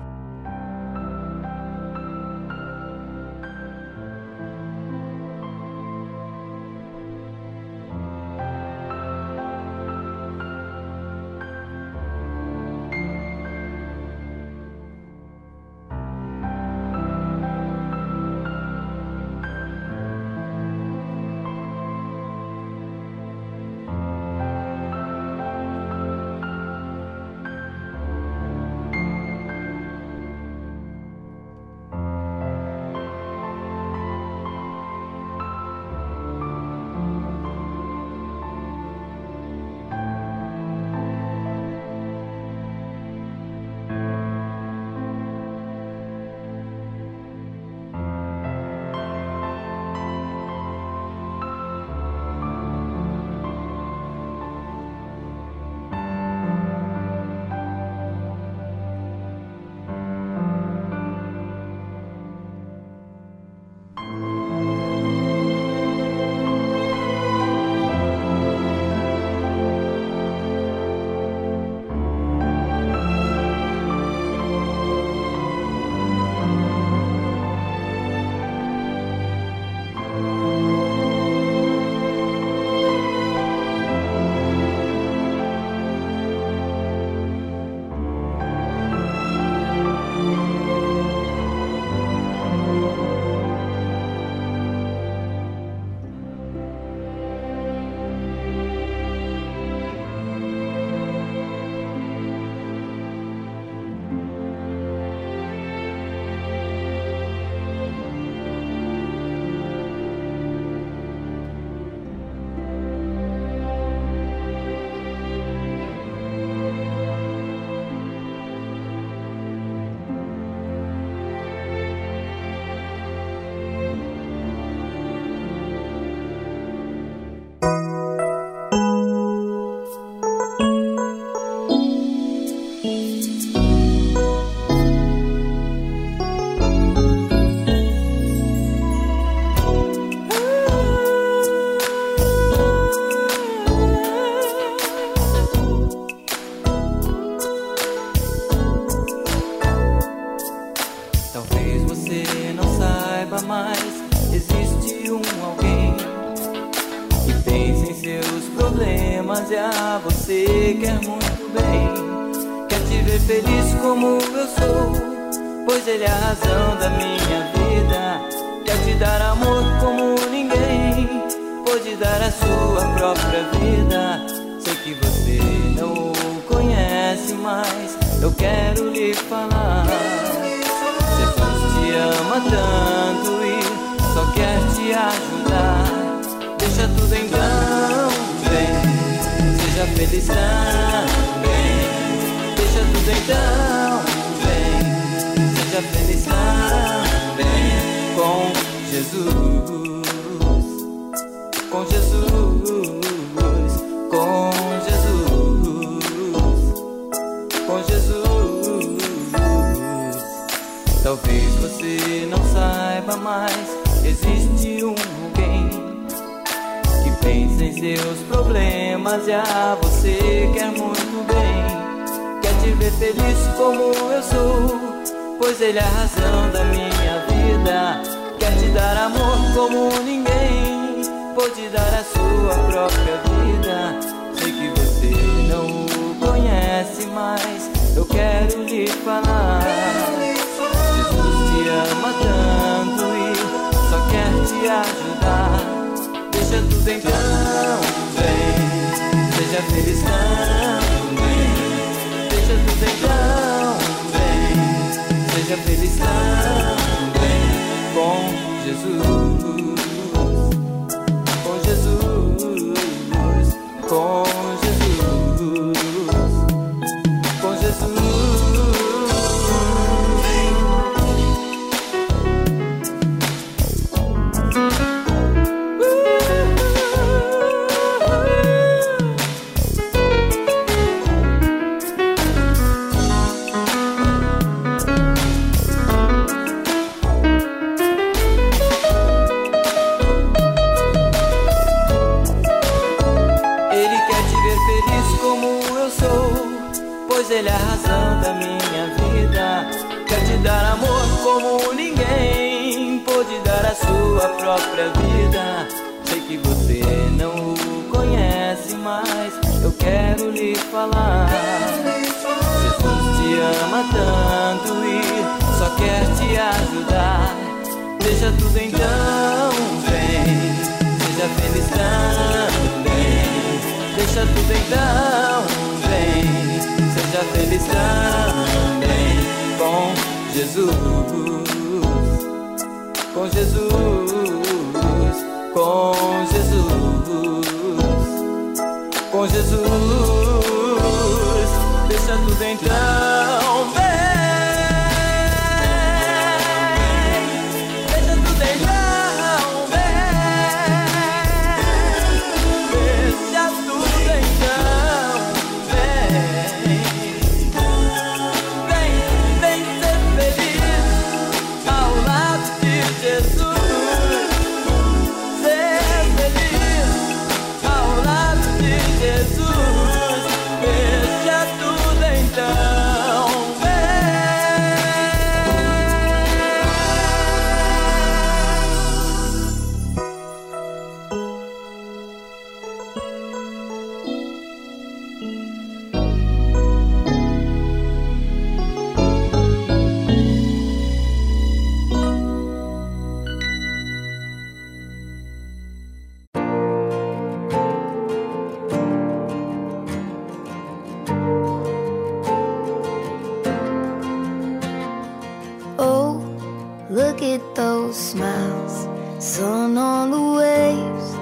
S22: those smiles. Sun on the waves,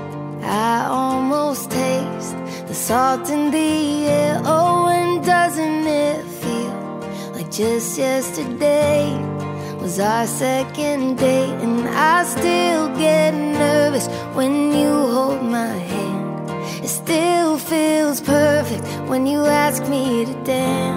S22: I almost taste the salt in the air. Oh, and doesn't it feel like just yesterday was our second date? And I still get nervous when you hold my hand. It still feels perfect when you ask me to dance.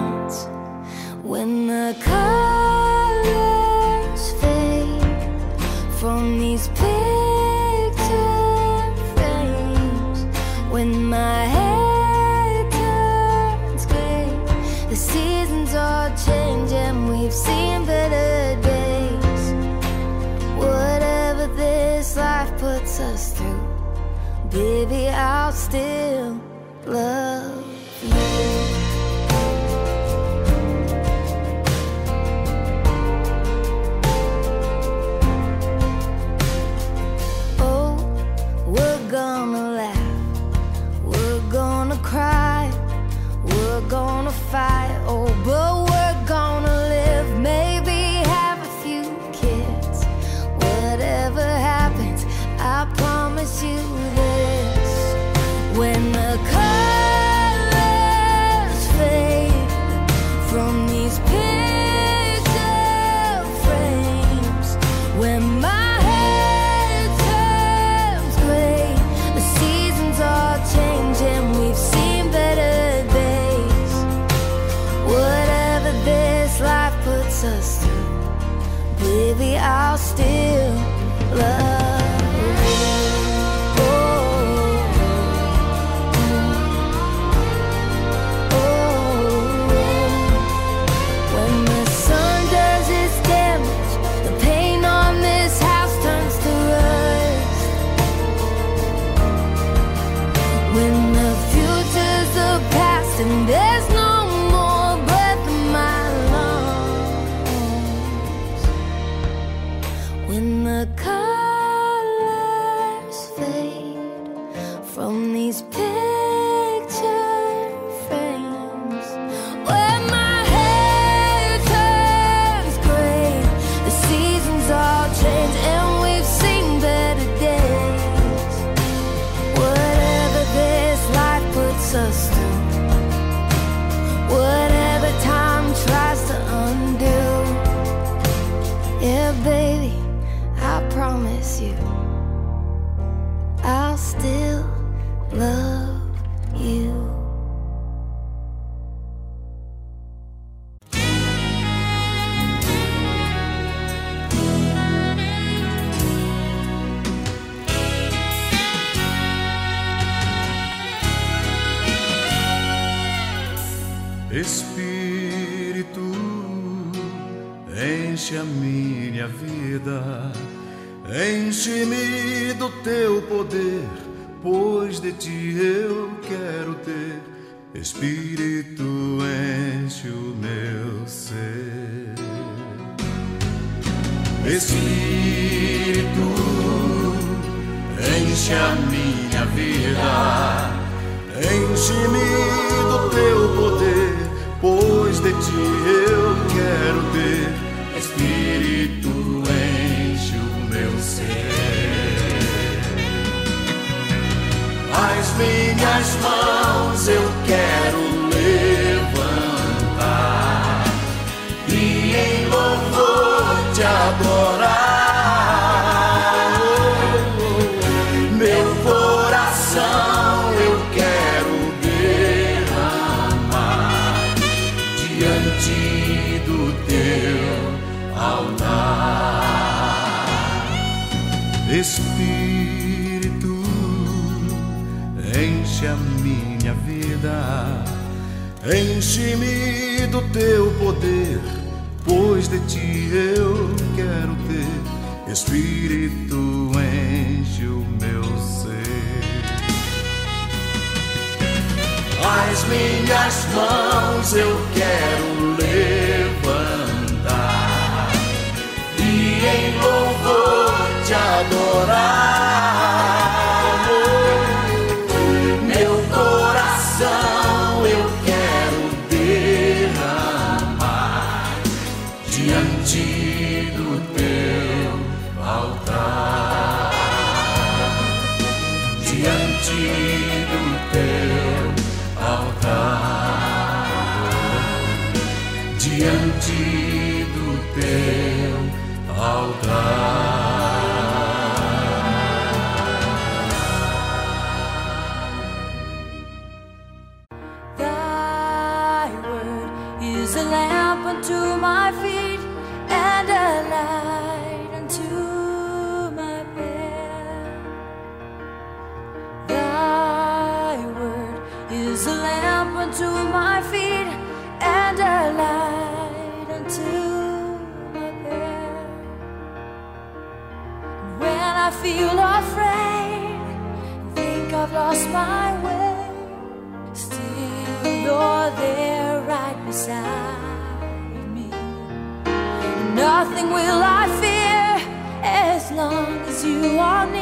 S23: diante do teu altar. Espírito, enche a minha vida, enche-me do teu poder, pois de ti eu quero ter. Espírito, enche o meu ser. As minhas mãos eu quero levantar e em louvor te adorar.
S16: the.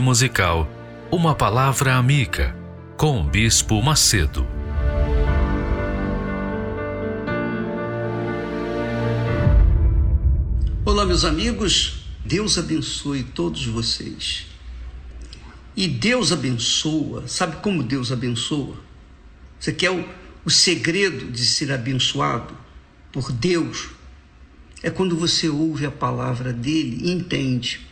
S1: Musical, Uma palavra amiga com o Bispo Macedo.
S24: Olá, meus amigos. Deus abençoe todos vocês. E Deus abençoa. Sabe como Deus abençoa? Você quer o, o segredo de ser abençoado por Deus? É quando você ouve a palavra dele e entende.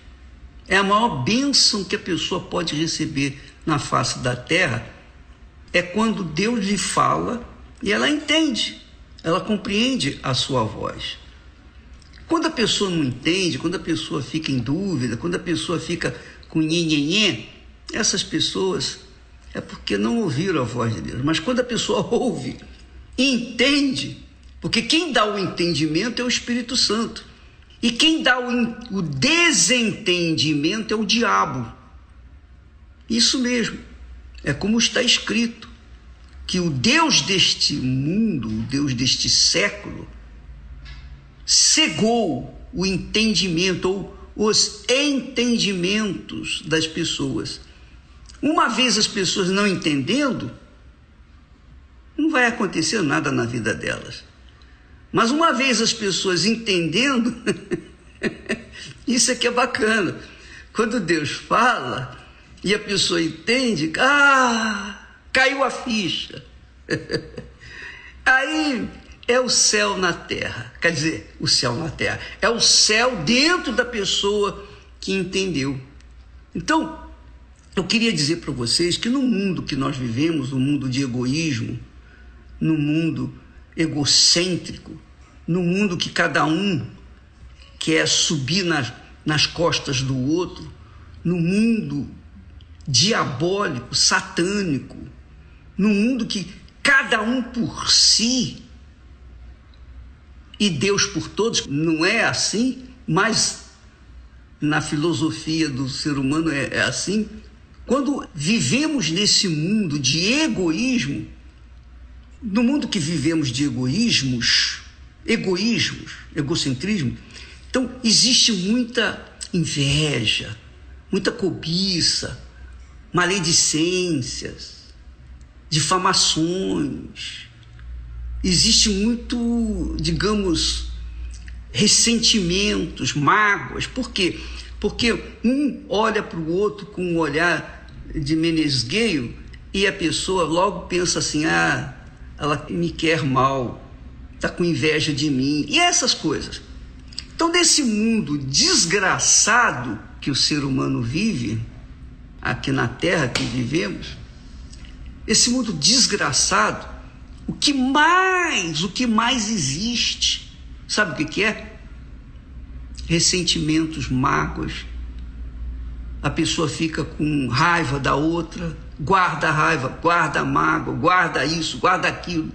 S24: É a maior bênção que a pessoa pode receber na face da terra. É quando Deus lhe fala e ela entende, ela compreende a sua voz. Quando a pessoa não entende, quando a pessoa fica em dúvida, quando a pessoa fica com nhenhenhê, essas pessoas é porque não ouviram a voz de Deus. Mas quando a pessoa ouve, entende, porque quem dá o entendimento é o Espírito Santo. E quem dá o, o desentendimento é o diabo. Isso mesmo. É como está escrito: que o Deus deste mundo, o Deus deste século, cegou o entendimento ou os entendimentos das pessoas. Uma vez as pessoas não entendendo, não vai acontecer nada na vida delas. Mas uma vez as pessoas entendendo, isso aqui é bacana. Quando Deus fala e a pessoa entende, ah, caiu a ficha. Aí é o céu na terra. Quer dizer, o céu na terra. É o céu dentro da pessoa que entendeu. Então, eu queria dizer para vocês que no mundo que nós vivemos, no mundo de egoísmo, no mundo egocêntrico, no mundo que cada um quer subir nas, nas costas do outro, no mundo diabólico, satânico, no mundo que cada um por si e Deus por todos, não é assim, mas na filosofia do ser humano é, é assim. Quando vivemos nesse mundo de egoísmo, no mundo que vivemos de egoísmos, egoísmos, egocentrismo, então existe muita inveja, muita cobiça, maledicências, difamações, existe muito, digamos, ressentimentos, mágoas. Por quê? Porque um olha para o outro com um olhar de menesgueio e a pessoa logo pensa assim: ah, ela me quer mal, está com inveja de mim, e essas coisas. Então, nesse mundo desgraçado que o ser humano vive, aqui na terra que vivemos, esse mundo desgraçado, o que mais, o que mais existe, sabe o que, que é? Ressentimentos, mágoas. A pessoa fica com raiva da outra, guarda a raiva, guarda a mágoa, guarda isso, guarda aquilo.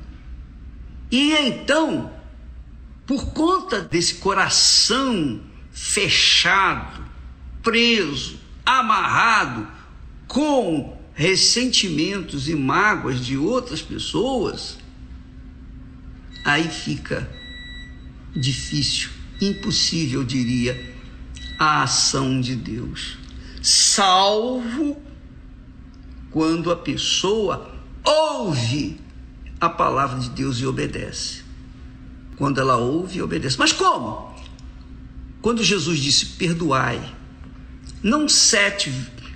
S24: E então, por conta desse coração fechado, preso, amarrado com ressentimentos e mágoas de outras pessoas, aí fica difícil, impossível, eu diria, a ação de Deus. Salvo quando a pessoa ouve a palavra de Deus e obedece. Quando ela ouve e obedece. Mas como? Quando Jesus disse: perdoai, não sete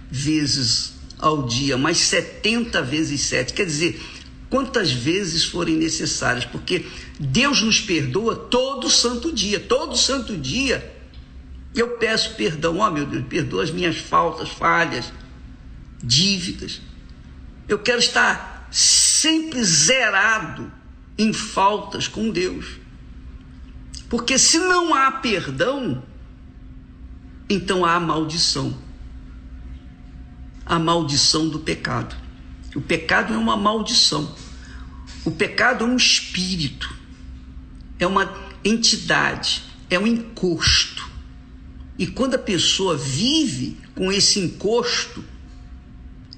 S24: vezes ao dia, mas setenta vezes sete. Quer dizer, quantas vezes forem necessárias, porque Deus nos perdoa todo santo dia, todo santo dia. Eu peço perdão, ó oh, meu Deus, perdoa as minhas faltas, falhas, dívidas. Eu quero estar sempre zerado em faltas com Deus. Porque se não há perdão, então há maldição. A maldição do pecado. O pecado é uma maldição. O pecado é um espírito, é uma entidade, é um encosto. E quando a pessoa vive com esse encosto,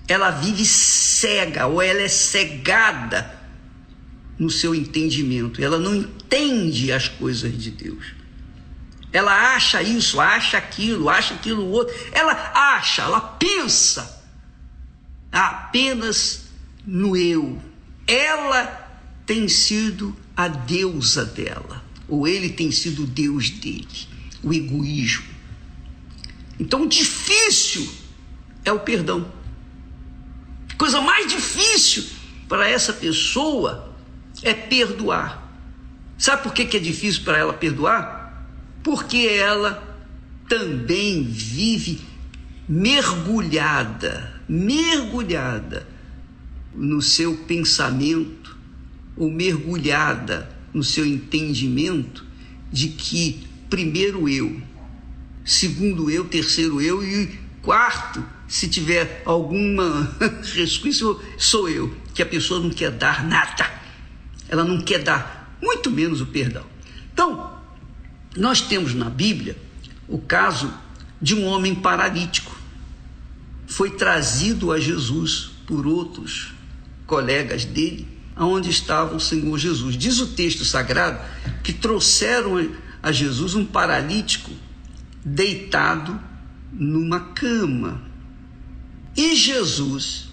S24: ela vive cega ou ela é cegada no seu entendimento. Ela não entende as coisas de Deus. Ela acha isso, acha aquilo, acha aquilo outro. Ela acha, ela pensa apenas no eu. Ela tem sido a deusa dela, ou ele tem sido o deus dele, o egoísmo. Então, difícil é o perdão. Coisa mais difícil para essa pessoa é perdoar. Sabe por que, que é difícil para ela perdoar? Porque ela também vive mergulhada, mergulhada no seu pensamento ou mergulhada no seu entendimento de que primeiro eu, segundo eu, terceiro eu e quarto, se tiver alguma resquício, sou eu, que a pessoa não quer dar nada. Ela não quer dar, muito menos o perdão. Então, nós temos na Bíblia o caso de um homem paralítico. Foi trazido a Jesus por outros colegas dele, aonde estava o Senhor Jesus. Diz o texto sagrado que trouxeram a Jesus um paralítico deitado numa cama. E Jesus,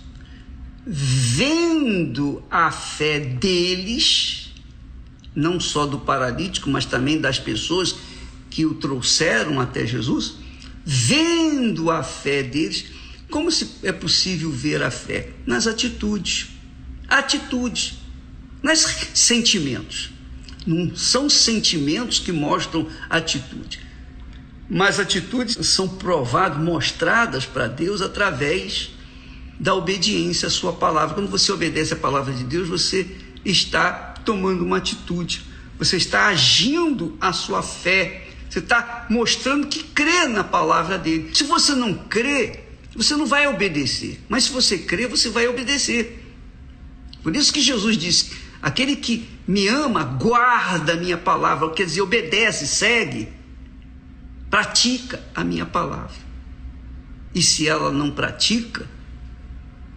S24: vendo a fé deles, não só do paralítico, mas também das pessoas que o trouxeram até Jesus, vendo a fé deles, como é possível ver a fé? Nas atitudes. Atitudes, nas sentimentos. Não são sentimentos que mostram atitude, mas atitudes são provadas, mostradas para Deus através da obediência à sua palavra. Quando você obedece à palavra de Deus, você está tomando uma atitude, você está agindo a sua fé, você está mostrando que crê na palavra dele. Se você não crê, você não vai obedecer, mas se você crê, você vai obedecer. Por isso que Jesus disse: aquele que me ama, guarda a minha palavra, quer dizer, obedece, segue, pratica a minha palavra. E se ela não pratica,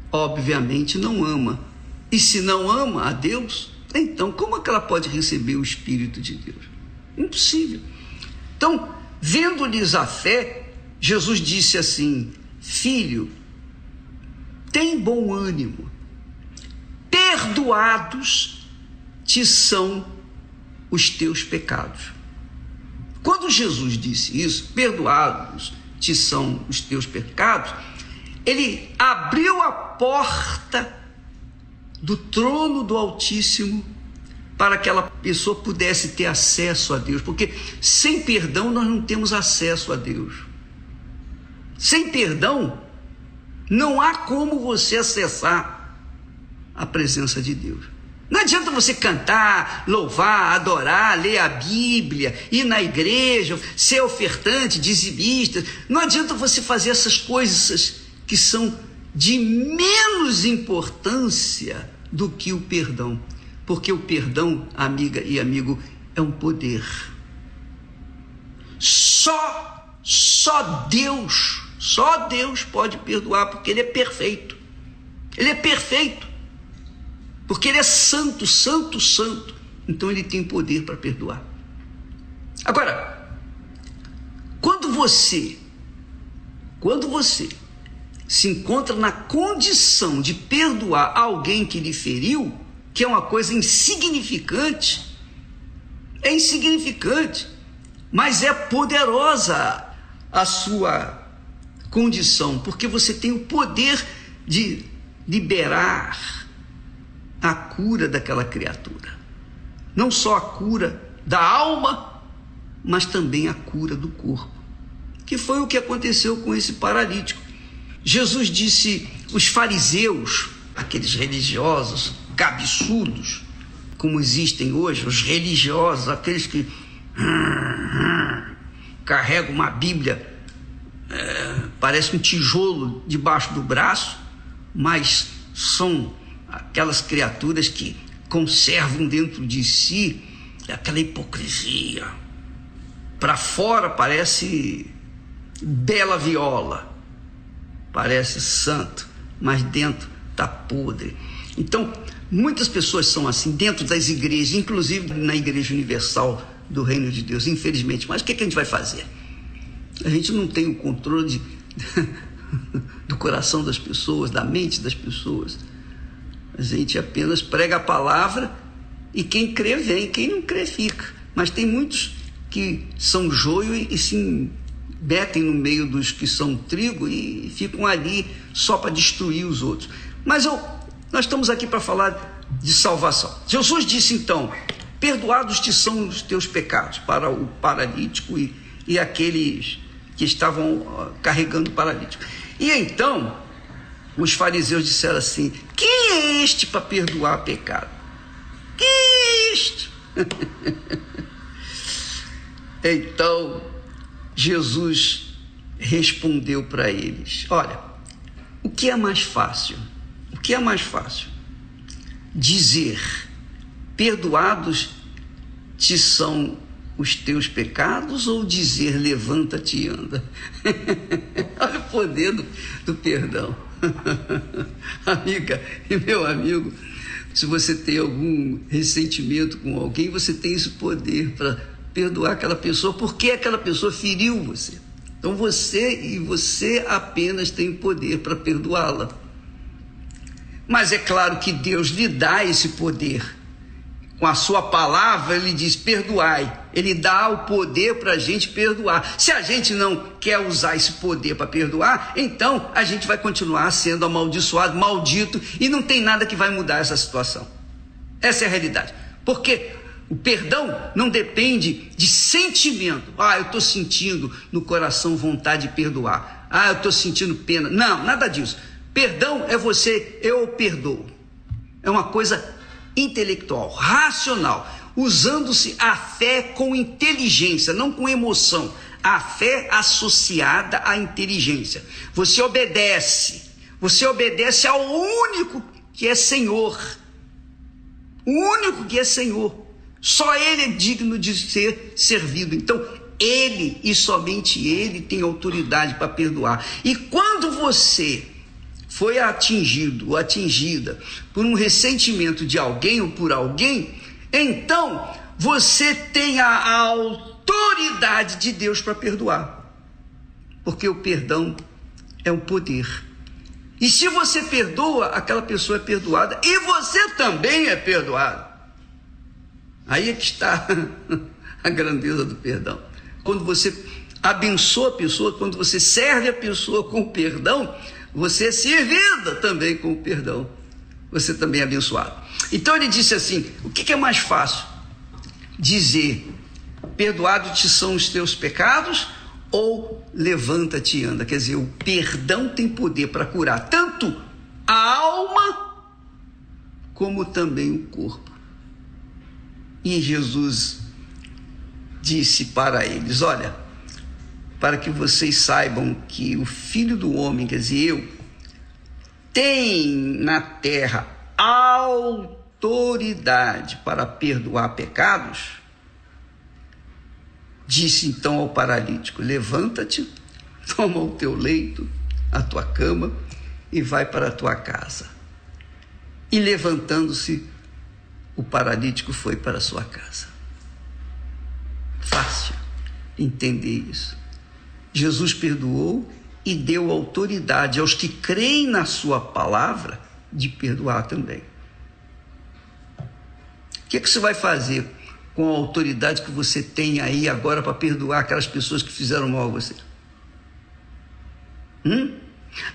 S24: obviamente não ama. E se não ama a Deus, então como é que ela pode receber o Espírito de Deus? Impossível. Então, vendo-lhes a fé, Jesus disse assim: Filho, tem bom ânimo, perdoados te são os teus pecados. Quando Jesus disse isso, perdoados te são os teus pecados, ele abriu a porta do trono do Altíssimo para que aquela pessoa pudesse ter acesso a Deus, porque sem perdão nós não temos acesso a Deus. Sem perdão, não há como você acessar a presença de Deus. Não adianta você cantar, louvar, adorar, ler a Bíblia, ir na igreja, ser ofertante, dizimista. Não adianta você fazer essas coisas que são de menos importância do que o perdão. Porque o perdão, amiga e amigo, é um poder. Só, só Deus, só Deus pode perdoar, porque Ele é perfeito. Ele é perfeito. Porque Ele é santo, santo, santo. Então Ele tem poder para perdoar. Agora, quando você, quando você se encontra na condição de perdoar alguém que lhe feriu, que é uma coisa insignificante, é insignificante, mas é poderosa a sua condição, porque você tem o poder de liberar a cura daquela criatura. Não só a cura da alma, mas também a cura do corpo. Que foi o que aconteceu com esse paralítico. Jesus disse: os fariseus, aqueles religiosos cabeçudos, como existem hoje, os religiosos, aqueles que carregam uma Bíblia, é, parece um tijolo debaixo do braço, mas são aquelas criaturas que conservam dentro de si aquela hipocrisia. Para fora parece bela viola, parece santo, mas dentro está podre. Então, muitas pessoas são assim dentro das igrejas, inclusive na Igreja Universal do Reino de Deus, infelizmente. Mas o que, é que a gente vai fazer? A gente não tem o controle de, do coração das pessoas, da mente das pessoas. A gente apenas prega a palavra e quem crê vem, quem não crê fica. Mas tem muitos que são joio e, e se metem no meio dos que são trigo e ficam ali só para destruir os outros. Mas eu, nós estamos aqui para falar de salvação. Jesus disse então: Perdoados te são os teus pecados, para o paralítico e, e aqueles que estavam carregando o paralítico. E então, os fariseus disseram assim: Quem é este para perdoar pecado? Quem é este? então, Jesus respondeu para eles: Olha, o que é mais fácil? O que é mais fácil? Dizer: Perdoados te são os teus pecados ou dizer levanta-te e anda? Olha o poder do, do perdão. Amiga e meu amigo, se você tem algum ressentimento com alguém, você tem esse poder para perdoar aquela pessoa porque aquela pessoa feriu você. Então você e você apenas tem poder para perdoá-la. Mas é claro que Deus lhe dá esse poder com a sua palavra, ele diz: perdoai. Ele dá o poder para a gente perdoar. Se a gente não quer usar esse poder para perdoar, então a gente vai continuar sendo amaldiçoado, maldito, e não tem nada que vai mudar essa situação. Essa é a realidade. Porque o perdão não depende de sentimento. Ah, eu estou sentindo no coração vontade de perdoar. Ah, eu estou sentindo pena. Não, nada disso. Perdão é você, eu perdoo. É uma coisa intelectual, racional, usando-se a fé com inteligência, não com emoção. A fé associada à inteligência. Você obedece, você obedece ao único que é Senhor. O único que é Senhor. Só Ele é digno de ser servido. Então, Ele e somente Ele tem autoridade para perdoar. E quando você foi atingido ou atingida por um ressentimento de alguém ou por alguém, então você tem a autoridade de Deus para perdoar. Porque o perdão é um poder. E se você perdoa, aquela pessoa é perdoada e você também é perdoado. Aí é que está a grandeza do perdão. Quando você abençoa a pessoa, quando você serve a pessoa com perdão, você é servida também com o perdão. Você também é abençoado. Então ele disse assim: o que é mais fácil? Dizer, perdoado te são os teus pecados, ou levanta-te e anda. Quer dizer, o perdão tem poder para curar tanto a alma como também o corpo. E Jesus disse para eles: Olha, para que vocês saibam que o Filho do Homem, quer dizer, eu, tem na terra autoridade para perdoar pecados, disse então ao paralítico: Levanta-te, toma o teu leito, a tua cama e vai para a tua casa. E levantando-se, o paralítico foi para a sua casa. Fácil entender isso. Jesus perdoou e deu autoridade aos que creem na sua palavra de perdoar também. O que, é que você vai fazer com a autoridade que você tem aí agora para perdoar aquelas pessoas que fizeram mal a você? Hum?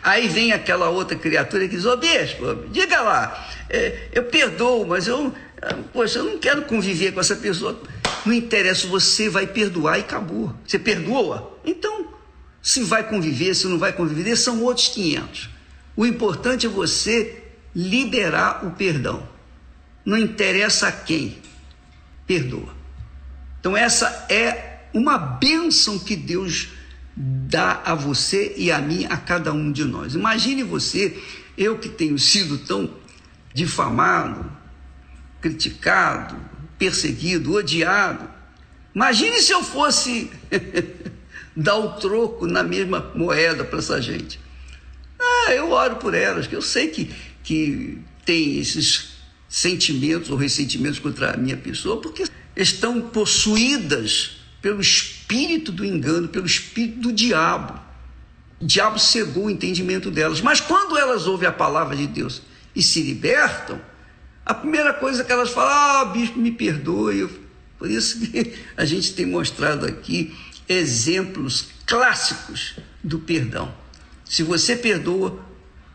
S24: Aí vem aquela outra criatura que diz: Ô bispo, diga lá, é, eu perdoo, mas eu, poxa, eu não quero conviver com essa pessoa. Não interessa, você vai perdoar e acabou. Você perdoa? Então se vai conviver, se não vai conviver, são outros 500. O importante é você liberar o perdão. Não interessa a quem, perdoa. Então, essa é uma bênção que Deus dá a você e a mim, a cada um de nós. Imagine você, eu que tenho sido tão difamado, criticado, perseguido, odiado. Imagine se eu fosse dá o troco na mesma moeda para essa gente. Ah, eu oro por elas, que eu sei que, que tem esses sentimentos ou ressentimentos contra a minha pessoa, porque estão possuídas pelo espírito do engano, pelo espírito do diabo. O diabo cegou o entendimento delas. Mas quando elas ouvem a palavra de Deus e se libertam, a primeira coisa que elas falam, ah, bispo, me perdoe. Por isso que a gente tem mostrado aqui exemplos clássicos do perdão. Se você perdoa,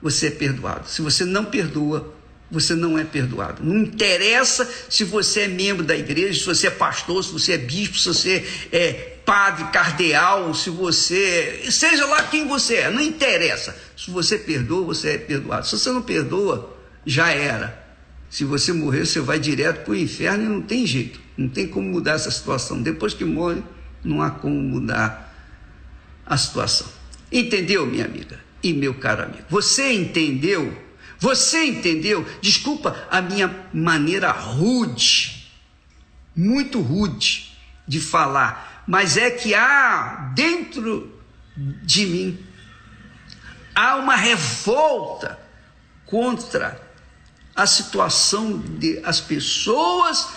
S24: você é perdoado. Se você não perdoa, você não é perdoado. Não interessa se você é membro da igreja, se você é pastor, se você é bispo, se você é padre, cardeal, se você. seja lá quem você é, não interessa. Se você perdoa, você é perdoado. Se você não perdoa, já era. Se você morrer, você vai direto para o inferno e não tem jeito. Não tem como mudar essa situação. Depois que morre, não há como mudar a situação. Entendeu, minha amiga e meu caro amigo? Você entendeu? Você entendeu? Desculpa a minha maneira rude, muito rude de falar, mas é que há dentro de mim há uma revolta contra a situação de as pessoas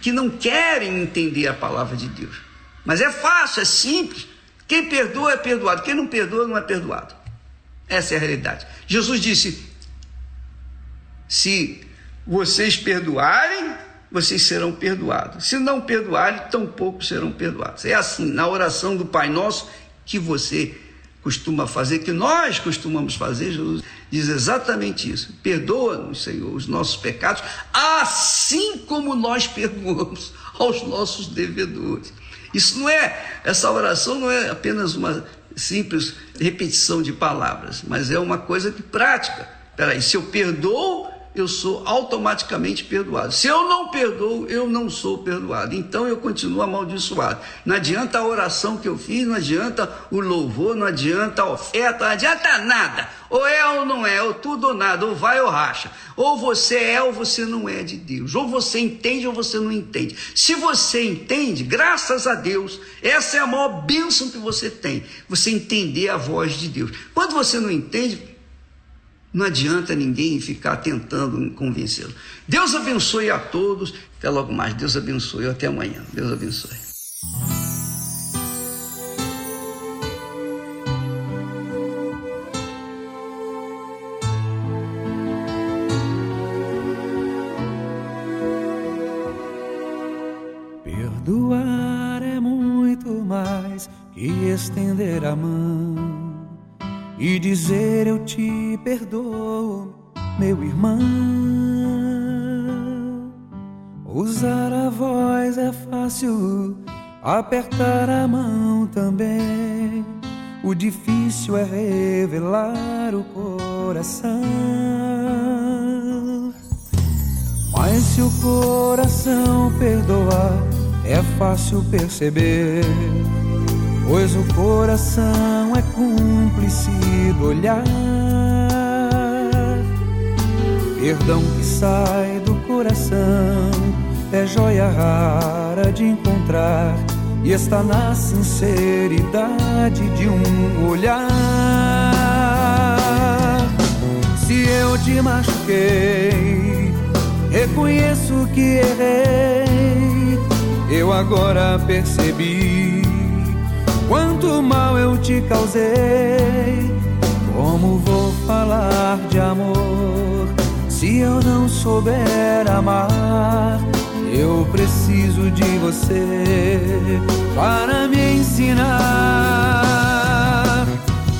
S24: que não querem entender a palavra de Deus. Mas é fácil, é simples. Quem perdoa é perdoado, quem não perdoa não é perdoado. Essa é a realidade. Jesus disse: se vocês perdoarem, vocês serão perdoados. Se não perdoarem, tampouco serão perdoados. É assim, na oração do Pai Nosso que você costuma fazer, que nós costumamos fazer, Jesus diz exatamente isso. Perdoa-nos, Senhor, os nossos pecados, assim como nós perdoamos aos nossos devedores. Isso não é, essa oração não é apenas uma simples repetição de palavras, mas é uma coisa que prática. Peraí, se eu perdoo, eu sou automaticamente perdoado. Se eu não perdoo, eu não sou perdoado. Então eu continuo amaldiçoado. Não adianta a oração que eu fiz, não adianta o louvor, não adianta a oferta, não adianta nada. Ou é ou não é, ou tudo ou nada, ou vai ou racha. Ou você é ou você não é de Deus. Ou você entende ou você não entende. Se você entende, graças a Deus, essa é a maior bênção que você tem. Você entender a voz de Deus. Quando você não entende, não adianta ninguém ficar tentando convencê-lo. Deus abençoe a todos. Até logo mais. Deus abençoe. Até amanhã. Deus abençoe.
S25: Perdoar é muito mais que estender a mão e dizer eu te perdoo, meu irmão. Usar a voz é fácil, apertar a mão também. O difícil é revelar o coração. Mas se o coração perdoar, é fácil perceber, pois o coração é cúmplice do olhar. Perdão que sai do coração é joia rara de encontrar e está na sinceridade de um olhar. Se eu te machuquei, reconheço que errei. Eu agora percebi quanto mal eu te causei. Como vou falar de amor se eu não souber amar? Eu preciso de você para me ensinar.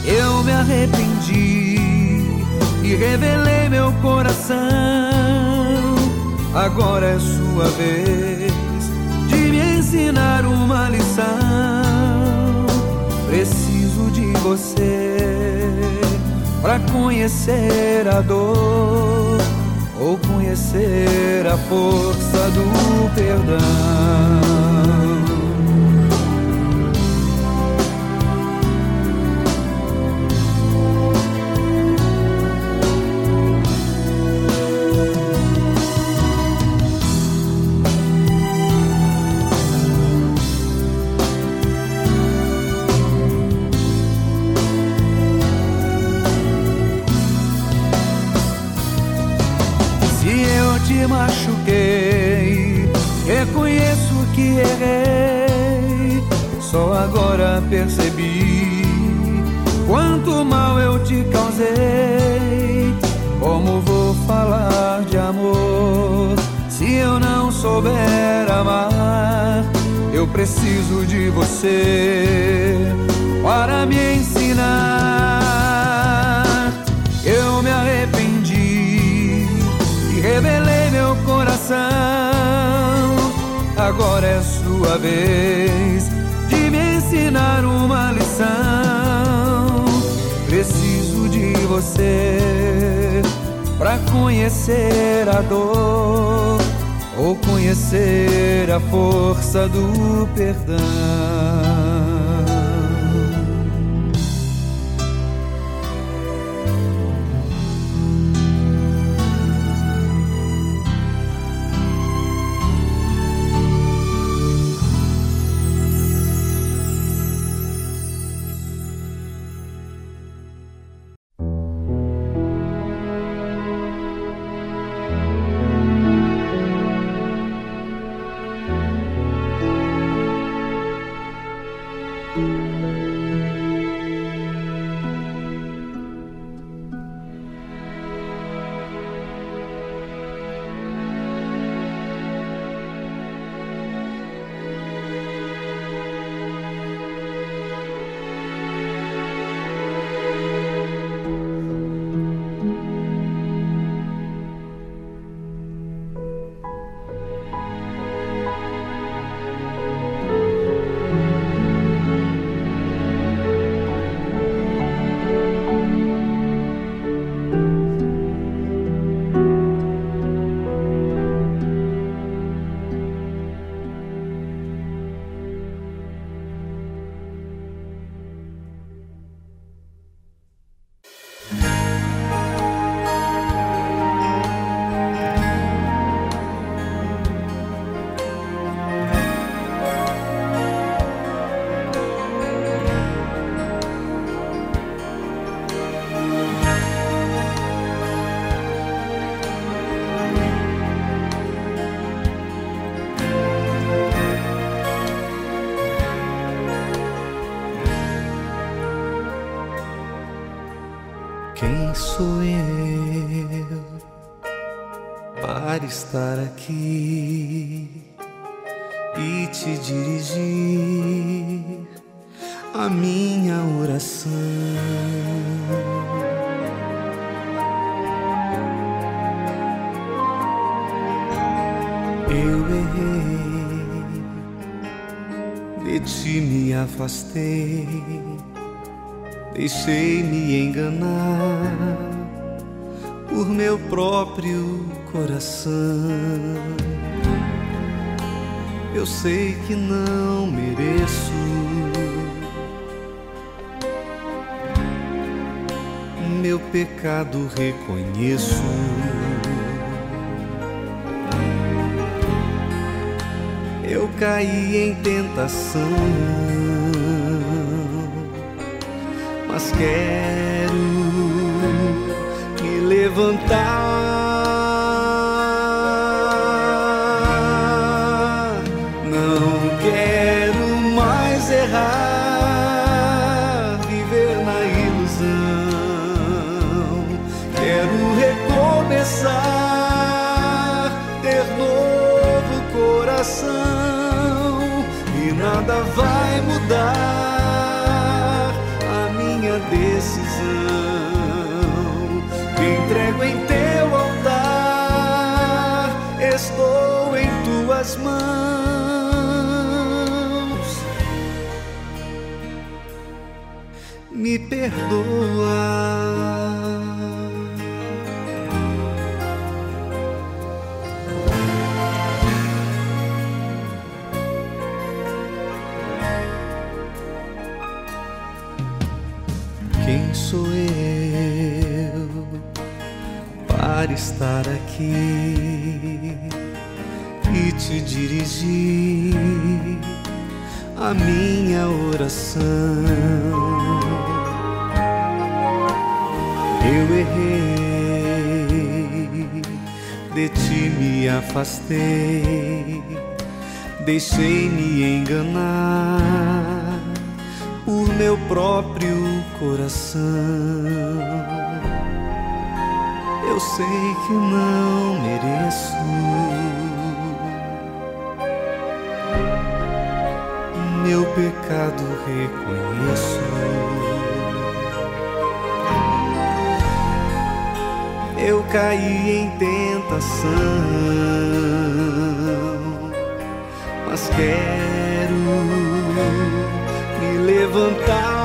S25: Eu me arrependi e revelei meu coração. Agora é sua vez de me ensinar uma lição. Preciso de você para conhecer a dor ou conhecer a força do perdão. Só agora percebi
S2: quanto mal eu te causei. Como vou falar de amor se eu não souber amar? Eu preciso de você para me ensinar. Eu me arrependi e revelei meu coração. Agora é sua vez ensinar uma lição. Preciso de você para conhecer a dor ou conhecer a força do perdão.
S25: Para estar aqui e te dirigir a minha oração? Eu errei, de ti me afastei Deixei-me enganar por meu próprio coração. Eu sei que não mereço. Meu pecado reconheço. Eu caí em tentação mas quero me levantar. Perdoa. Quem sou eu para estar aqui e te dirigir a minha oração? Afastei, deixei-me enganar por meu próprio coração. Eu sei que não mereço. Meu pecado reconheço. Caí em tentação, mas quero me levantar.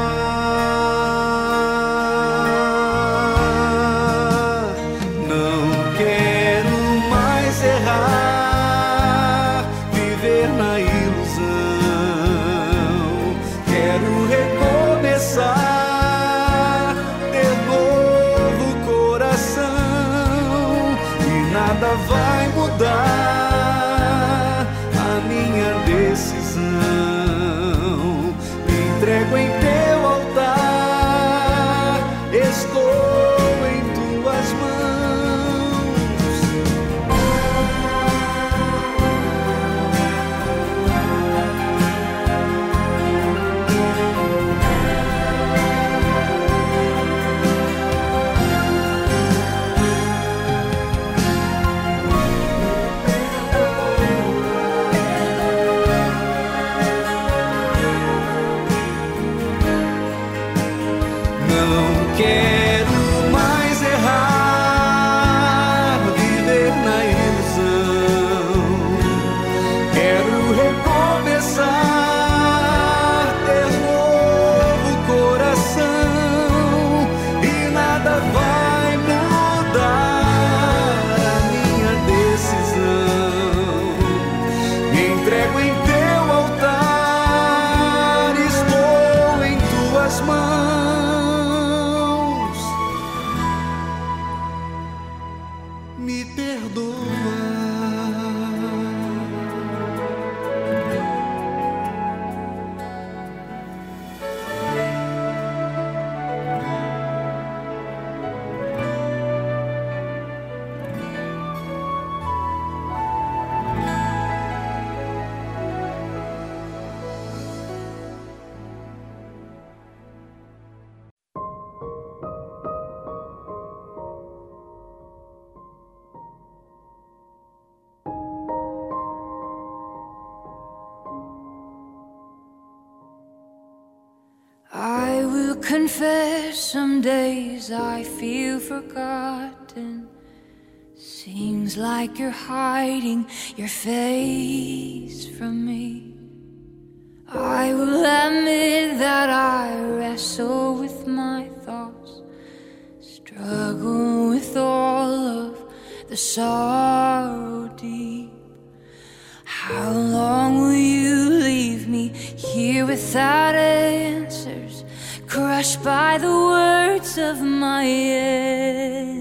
S17: Some days I feel forgotten. Seems like you're hiding your face from me. I will admit that I wrestle with my thoughts, struggle with all of the sorrow deep. How long will you leave me here without answers, crushed by the words of my enemies?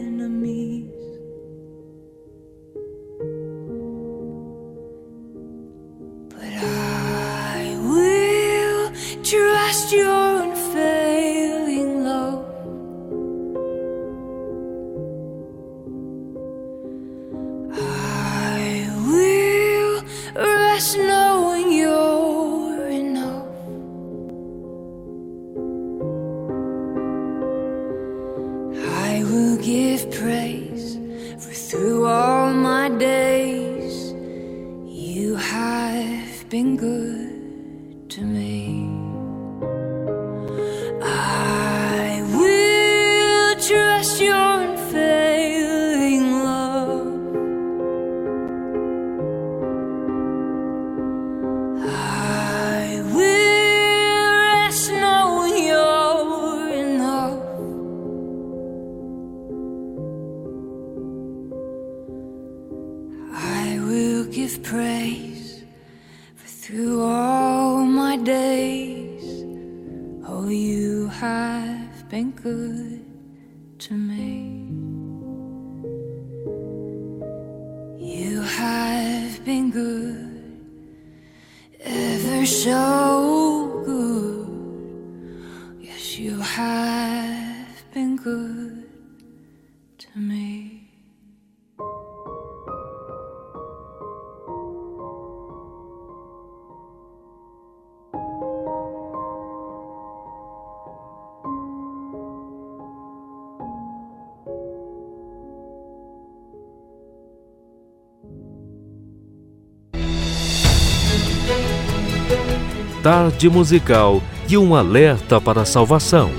S1: Tarde musical e um alerta para a salvação.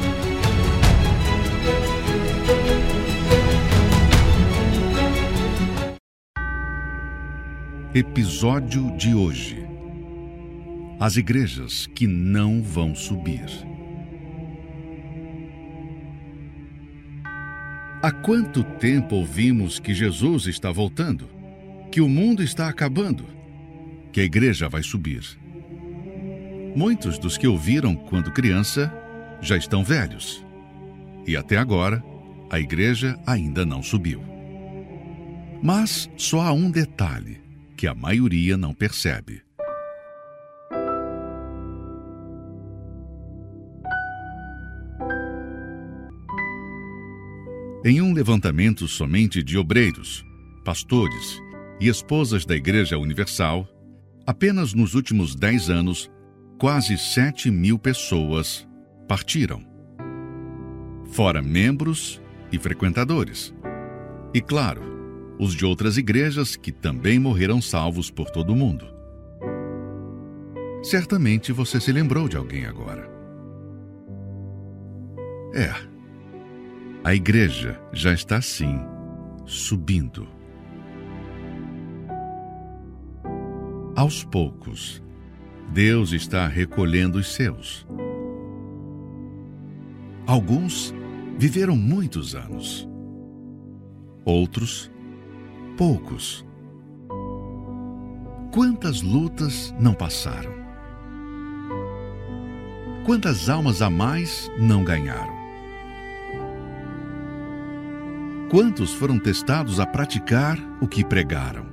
S13: Episódio de hoje: As igrejas que não vão subir. Há quanto tempo ouvimos que Jesus está voltando? Que o mundo está acabando? Que a igreja vai subir? Muitos dos que ouviram quando criança já estão velhos. E até agora, a igreja ainda não subiu. Mas só há um detalhe que a maioria não percebe. Em um levantamento somente de obreiros, pastores e esposas da Igreja Universal, apenas nos últimos dez anos, quase 7 mil pessoas partiram. Fora membros e frequentadores. E, claro, os de outras igrejas que também morreram salvos por todo o mundo. Certamente você se lembrou de alguém agora. É, a igreja já está sim subindo. Aos poucos, Deus está recolhendo os seus. Alguns viveram muitos anos, outros, poucos. Quantas lutas não passaram? Quantas almas a mais não ganharam? Quantos foram testados a praticar o que pregaram?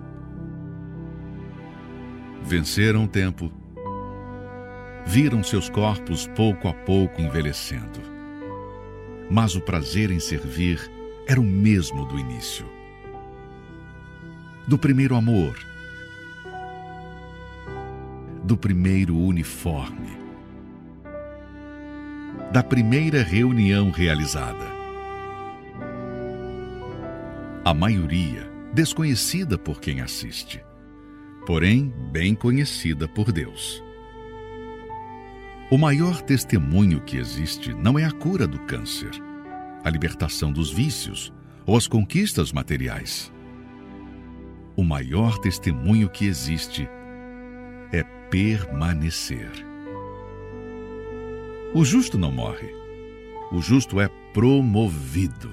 S13: Venceram o tempo, viram seus corpos pouco a pouco envelhecendo. Mas o prazer em servir era o mesmo do início. Do primeiro amor, do primeiro uniforme, da primeira reunião realizada a maioria desconhecida por quem assiste, porém bem conhecida por Deus. O maior testemunho que existe não é a cura do câncer, a libertação dos vícios ou as conquistas materiais. O maior testemunho que existe é permanecer. O justo não morre, o justo é promovido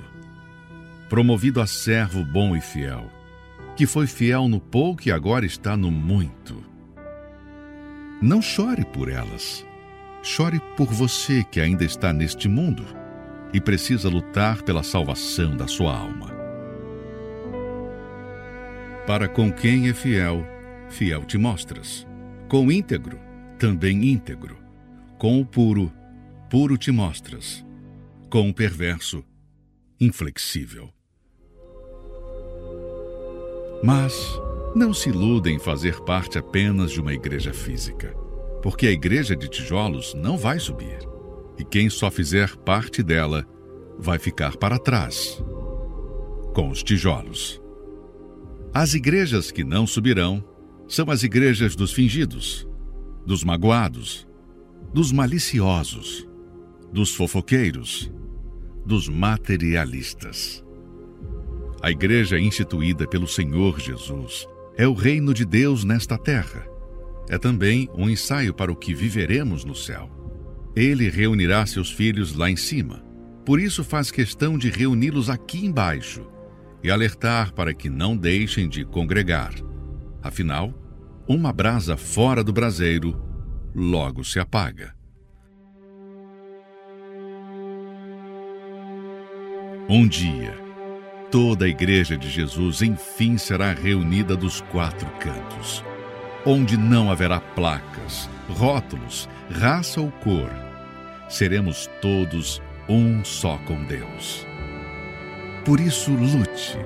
S13: promovido a servo bom e fiel, que foi fiel no pouco e agora está no muito. Não chore por elas. Chore por você que ainda está neste mundo e precisa lutar pela salvação da sua alma. Para com quem é fiel, fiel te mostras. Com íntegro, também íntegro. Com o puro, puro te mostras. Com o perverso, inflexível. Mas não se iluda em fazer parte apenas de uma igreja física, porque a igreja de tijolos não vai subir. E quem só fizer parte dela vai ficar para trás com os tijolos. As igrejas que não subirão são as igrejas dos fingidos, dos magoados, dos maliciosos, dos fofoqueiros, dos materialistas. A igreja instituída pelo Senhor Jesus é o reino de Deus nesta terra. É também um ensaio para o que viveremos no céu. Ele reunirá seus filhos lá em cima. Por isso faz questão de reuni-los aqui embaixo e alertar para que não deixem de congregar. Afinal, uma brasa fora do braseiro logo se apaga. Um dia, toda a Igreja de Jesus enfim será reunida dos quatro cantos, onde não haverá placas, rótulos, raça ou cor. Seremos todos um só com Deus. Por isso, lute,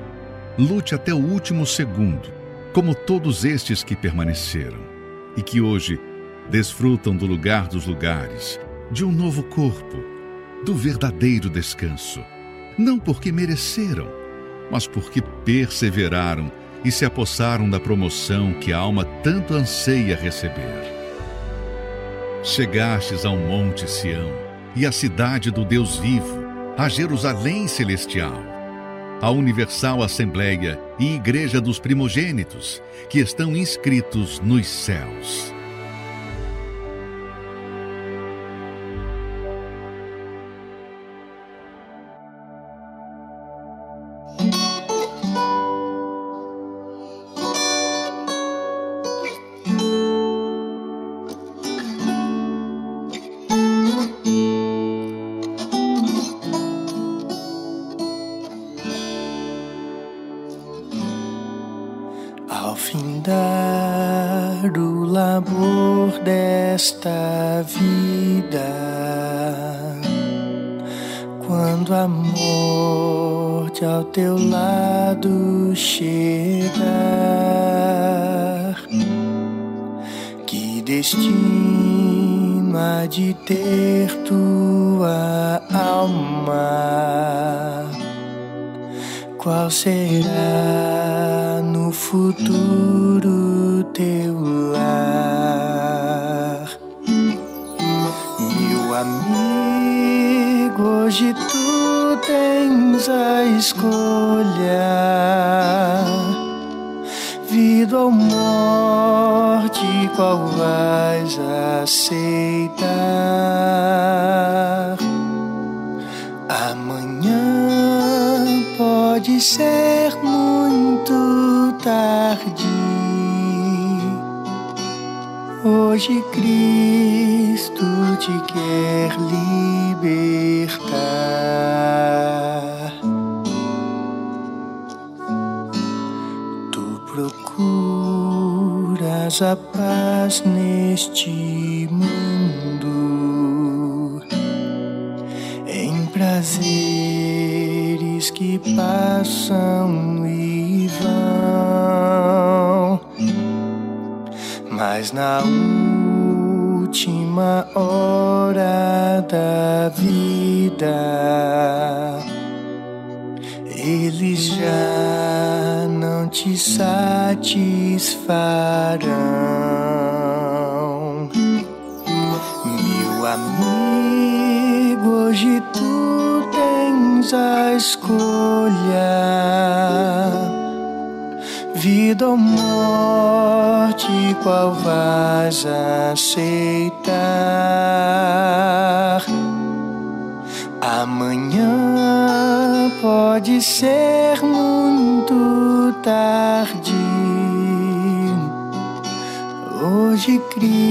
S13: lute até o último segundo, como todos estes que permaneceram e que hoje desfrutam do lugar dos lugares, de um novo corpo, do verdadeiro descanso, não porque mereceram, mas porque perseveraram e se apossaram da promoção que a alma tanto anseia receber. Chegastes ao monte Sião e à cidade do Deus vivo, a Jerusalém celestial, a universal assembleia e igreja dos primogênitos, que estão inscritos nos céus.
S26: Será no futuro Hoje Cristo te quer libertar. Tu procuras a paz neste Cristo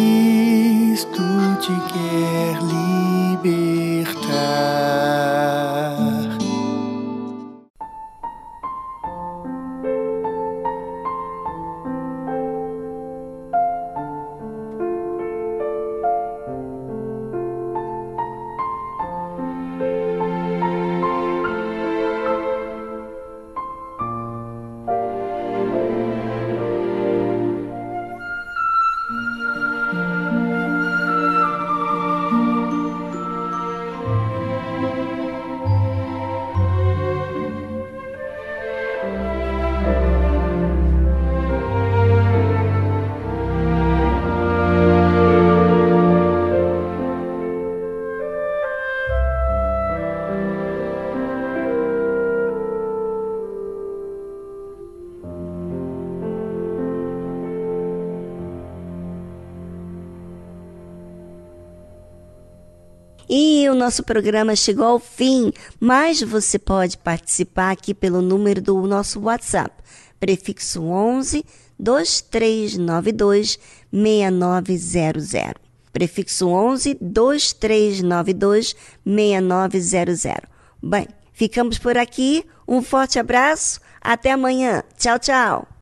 S3: nosso programa chegou ao fim, mas você pode participar aqui pelo número do nosso WhatsApp, prefixo 11 2392 6900. Prefixo 11 2392 6900. Bem, ficamos por aqui. Um forte abraço. Até amanhã. Tchau, tchau.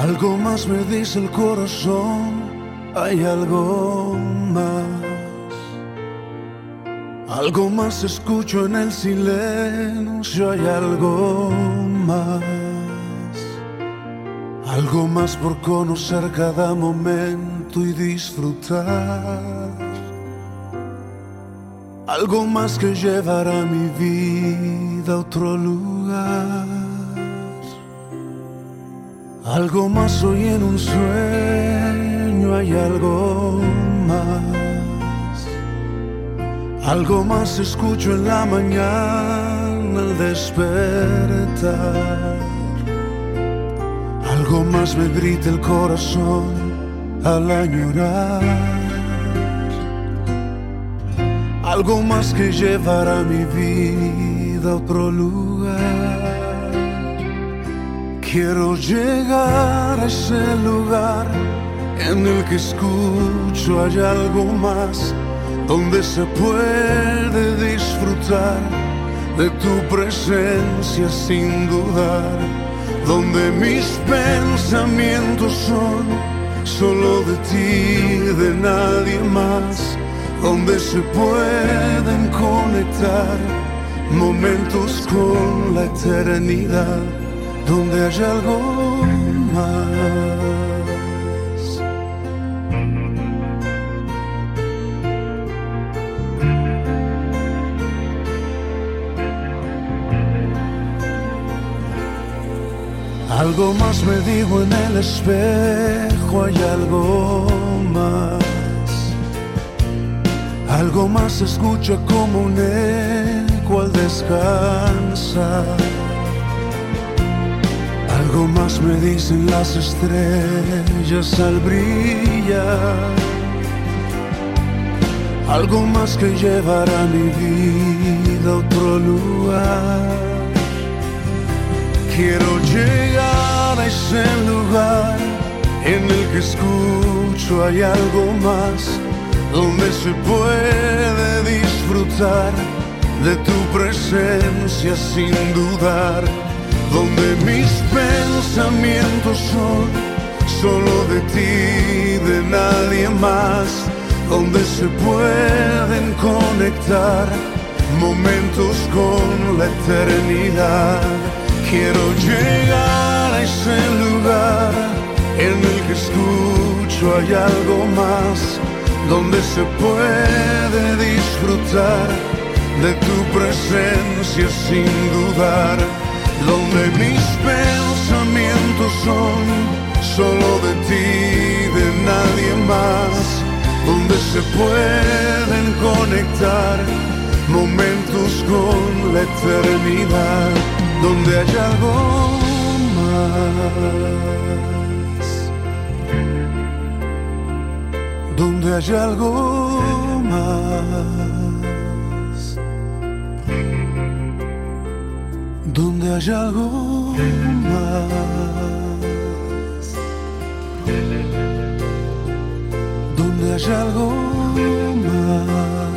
S8: Algo más me dice el corazón, hay algo más. Algo más escucho en el silencio, hay algo más. Algo más por conocer cada momento y disfrutar. algo más que llevará mi vida a otro lugar. Algo más hoy en un sueño hay algo más. Algo más escucho en la mañana al despertar. Algo más me grita el corazón al añorar. Algo más que llevará mi vida a otro lugar. Quiero llegar a ese lugar en el que escucho hay algo más, donde se puede disfrutar de tu presencia sin dudar, donde mis pensamientos son solo de ti, de nadie más, donde se pueden conectar momentos con la eternidad donde hay algo más. Algo más me digo en el espejo, hay algo más. Algo más escucho como un eco al descansar. Algo más me dicen las estrellas al brillar. Algo más que llevará mi vida a otro lugar. Quiero llegar a ese lugar en el que escucho hay algo más, donde se puede disfrutar de tu presencia sin dudar donde mis pensamientos son solo de ti, de nadie más, donde se pueden conectar momentos con la eternidad. Quiero llegar a ese lugar en el que escucho hay algo más, donde se puede disfrutar de tu presencia sin dudar donde mis pensamientos son solo de ti, de nadie más, donde se pueden conectar momentos con la eternidad, donde hay algo más, donde hay algo más. donde hay algo más, donde hay algo más.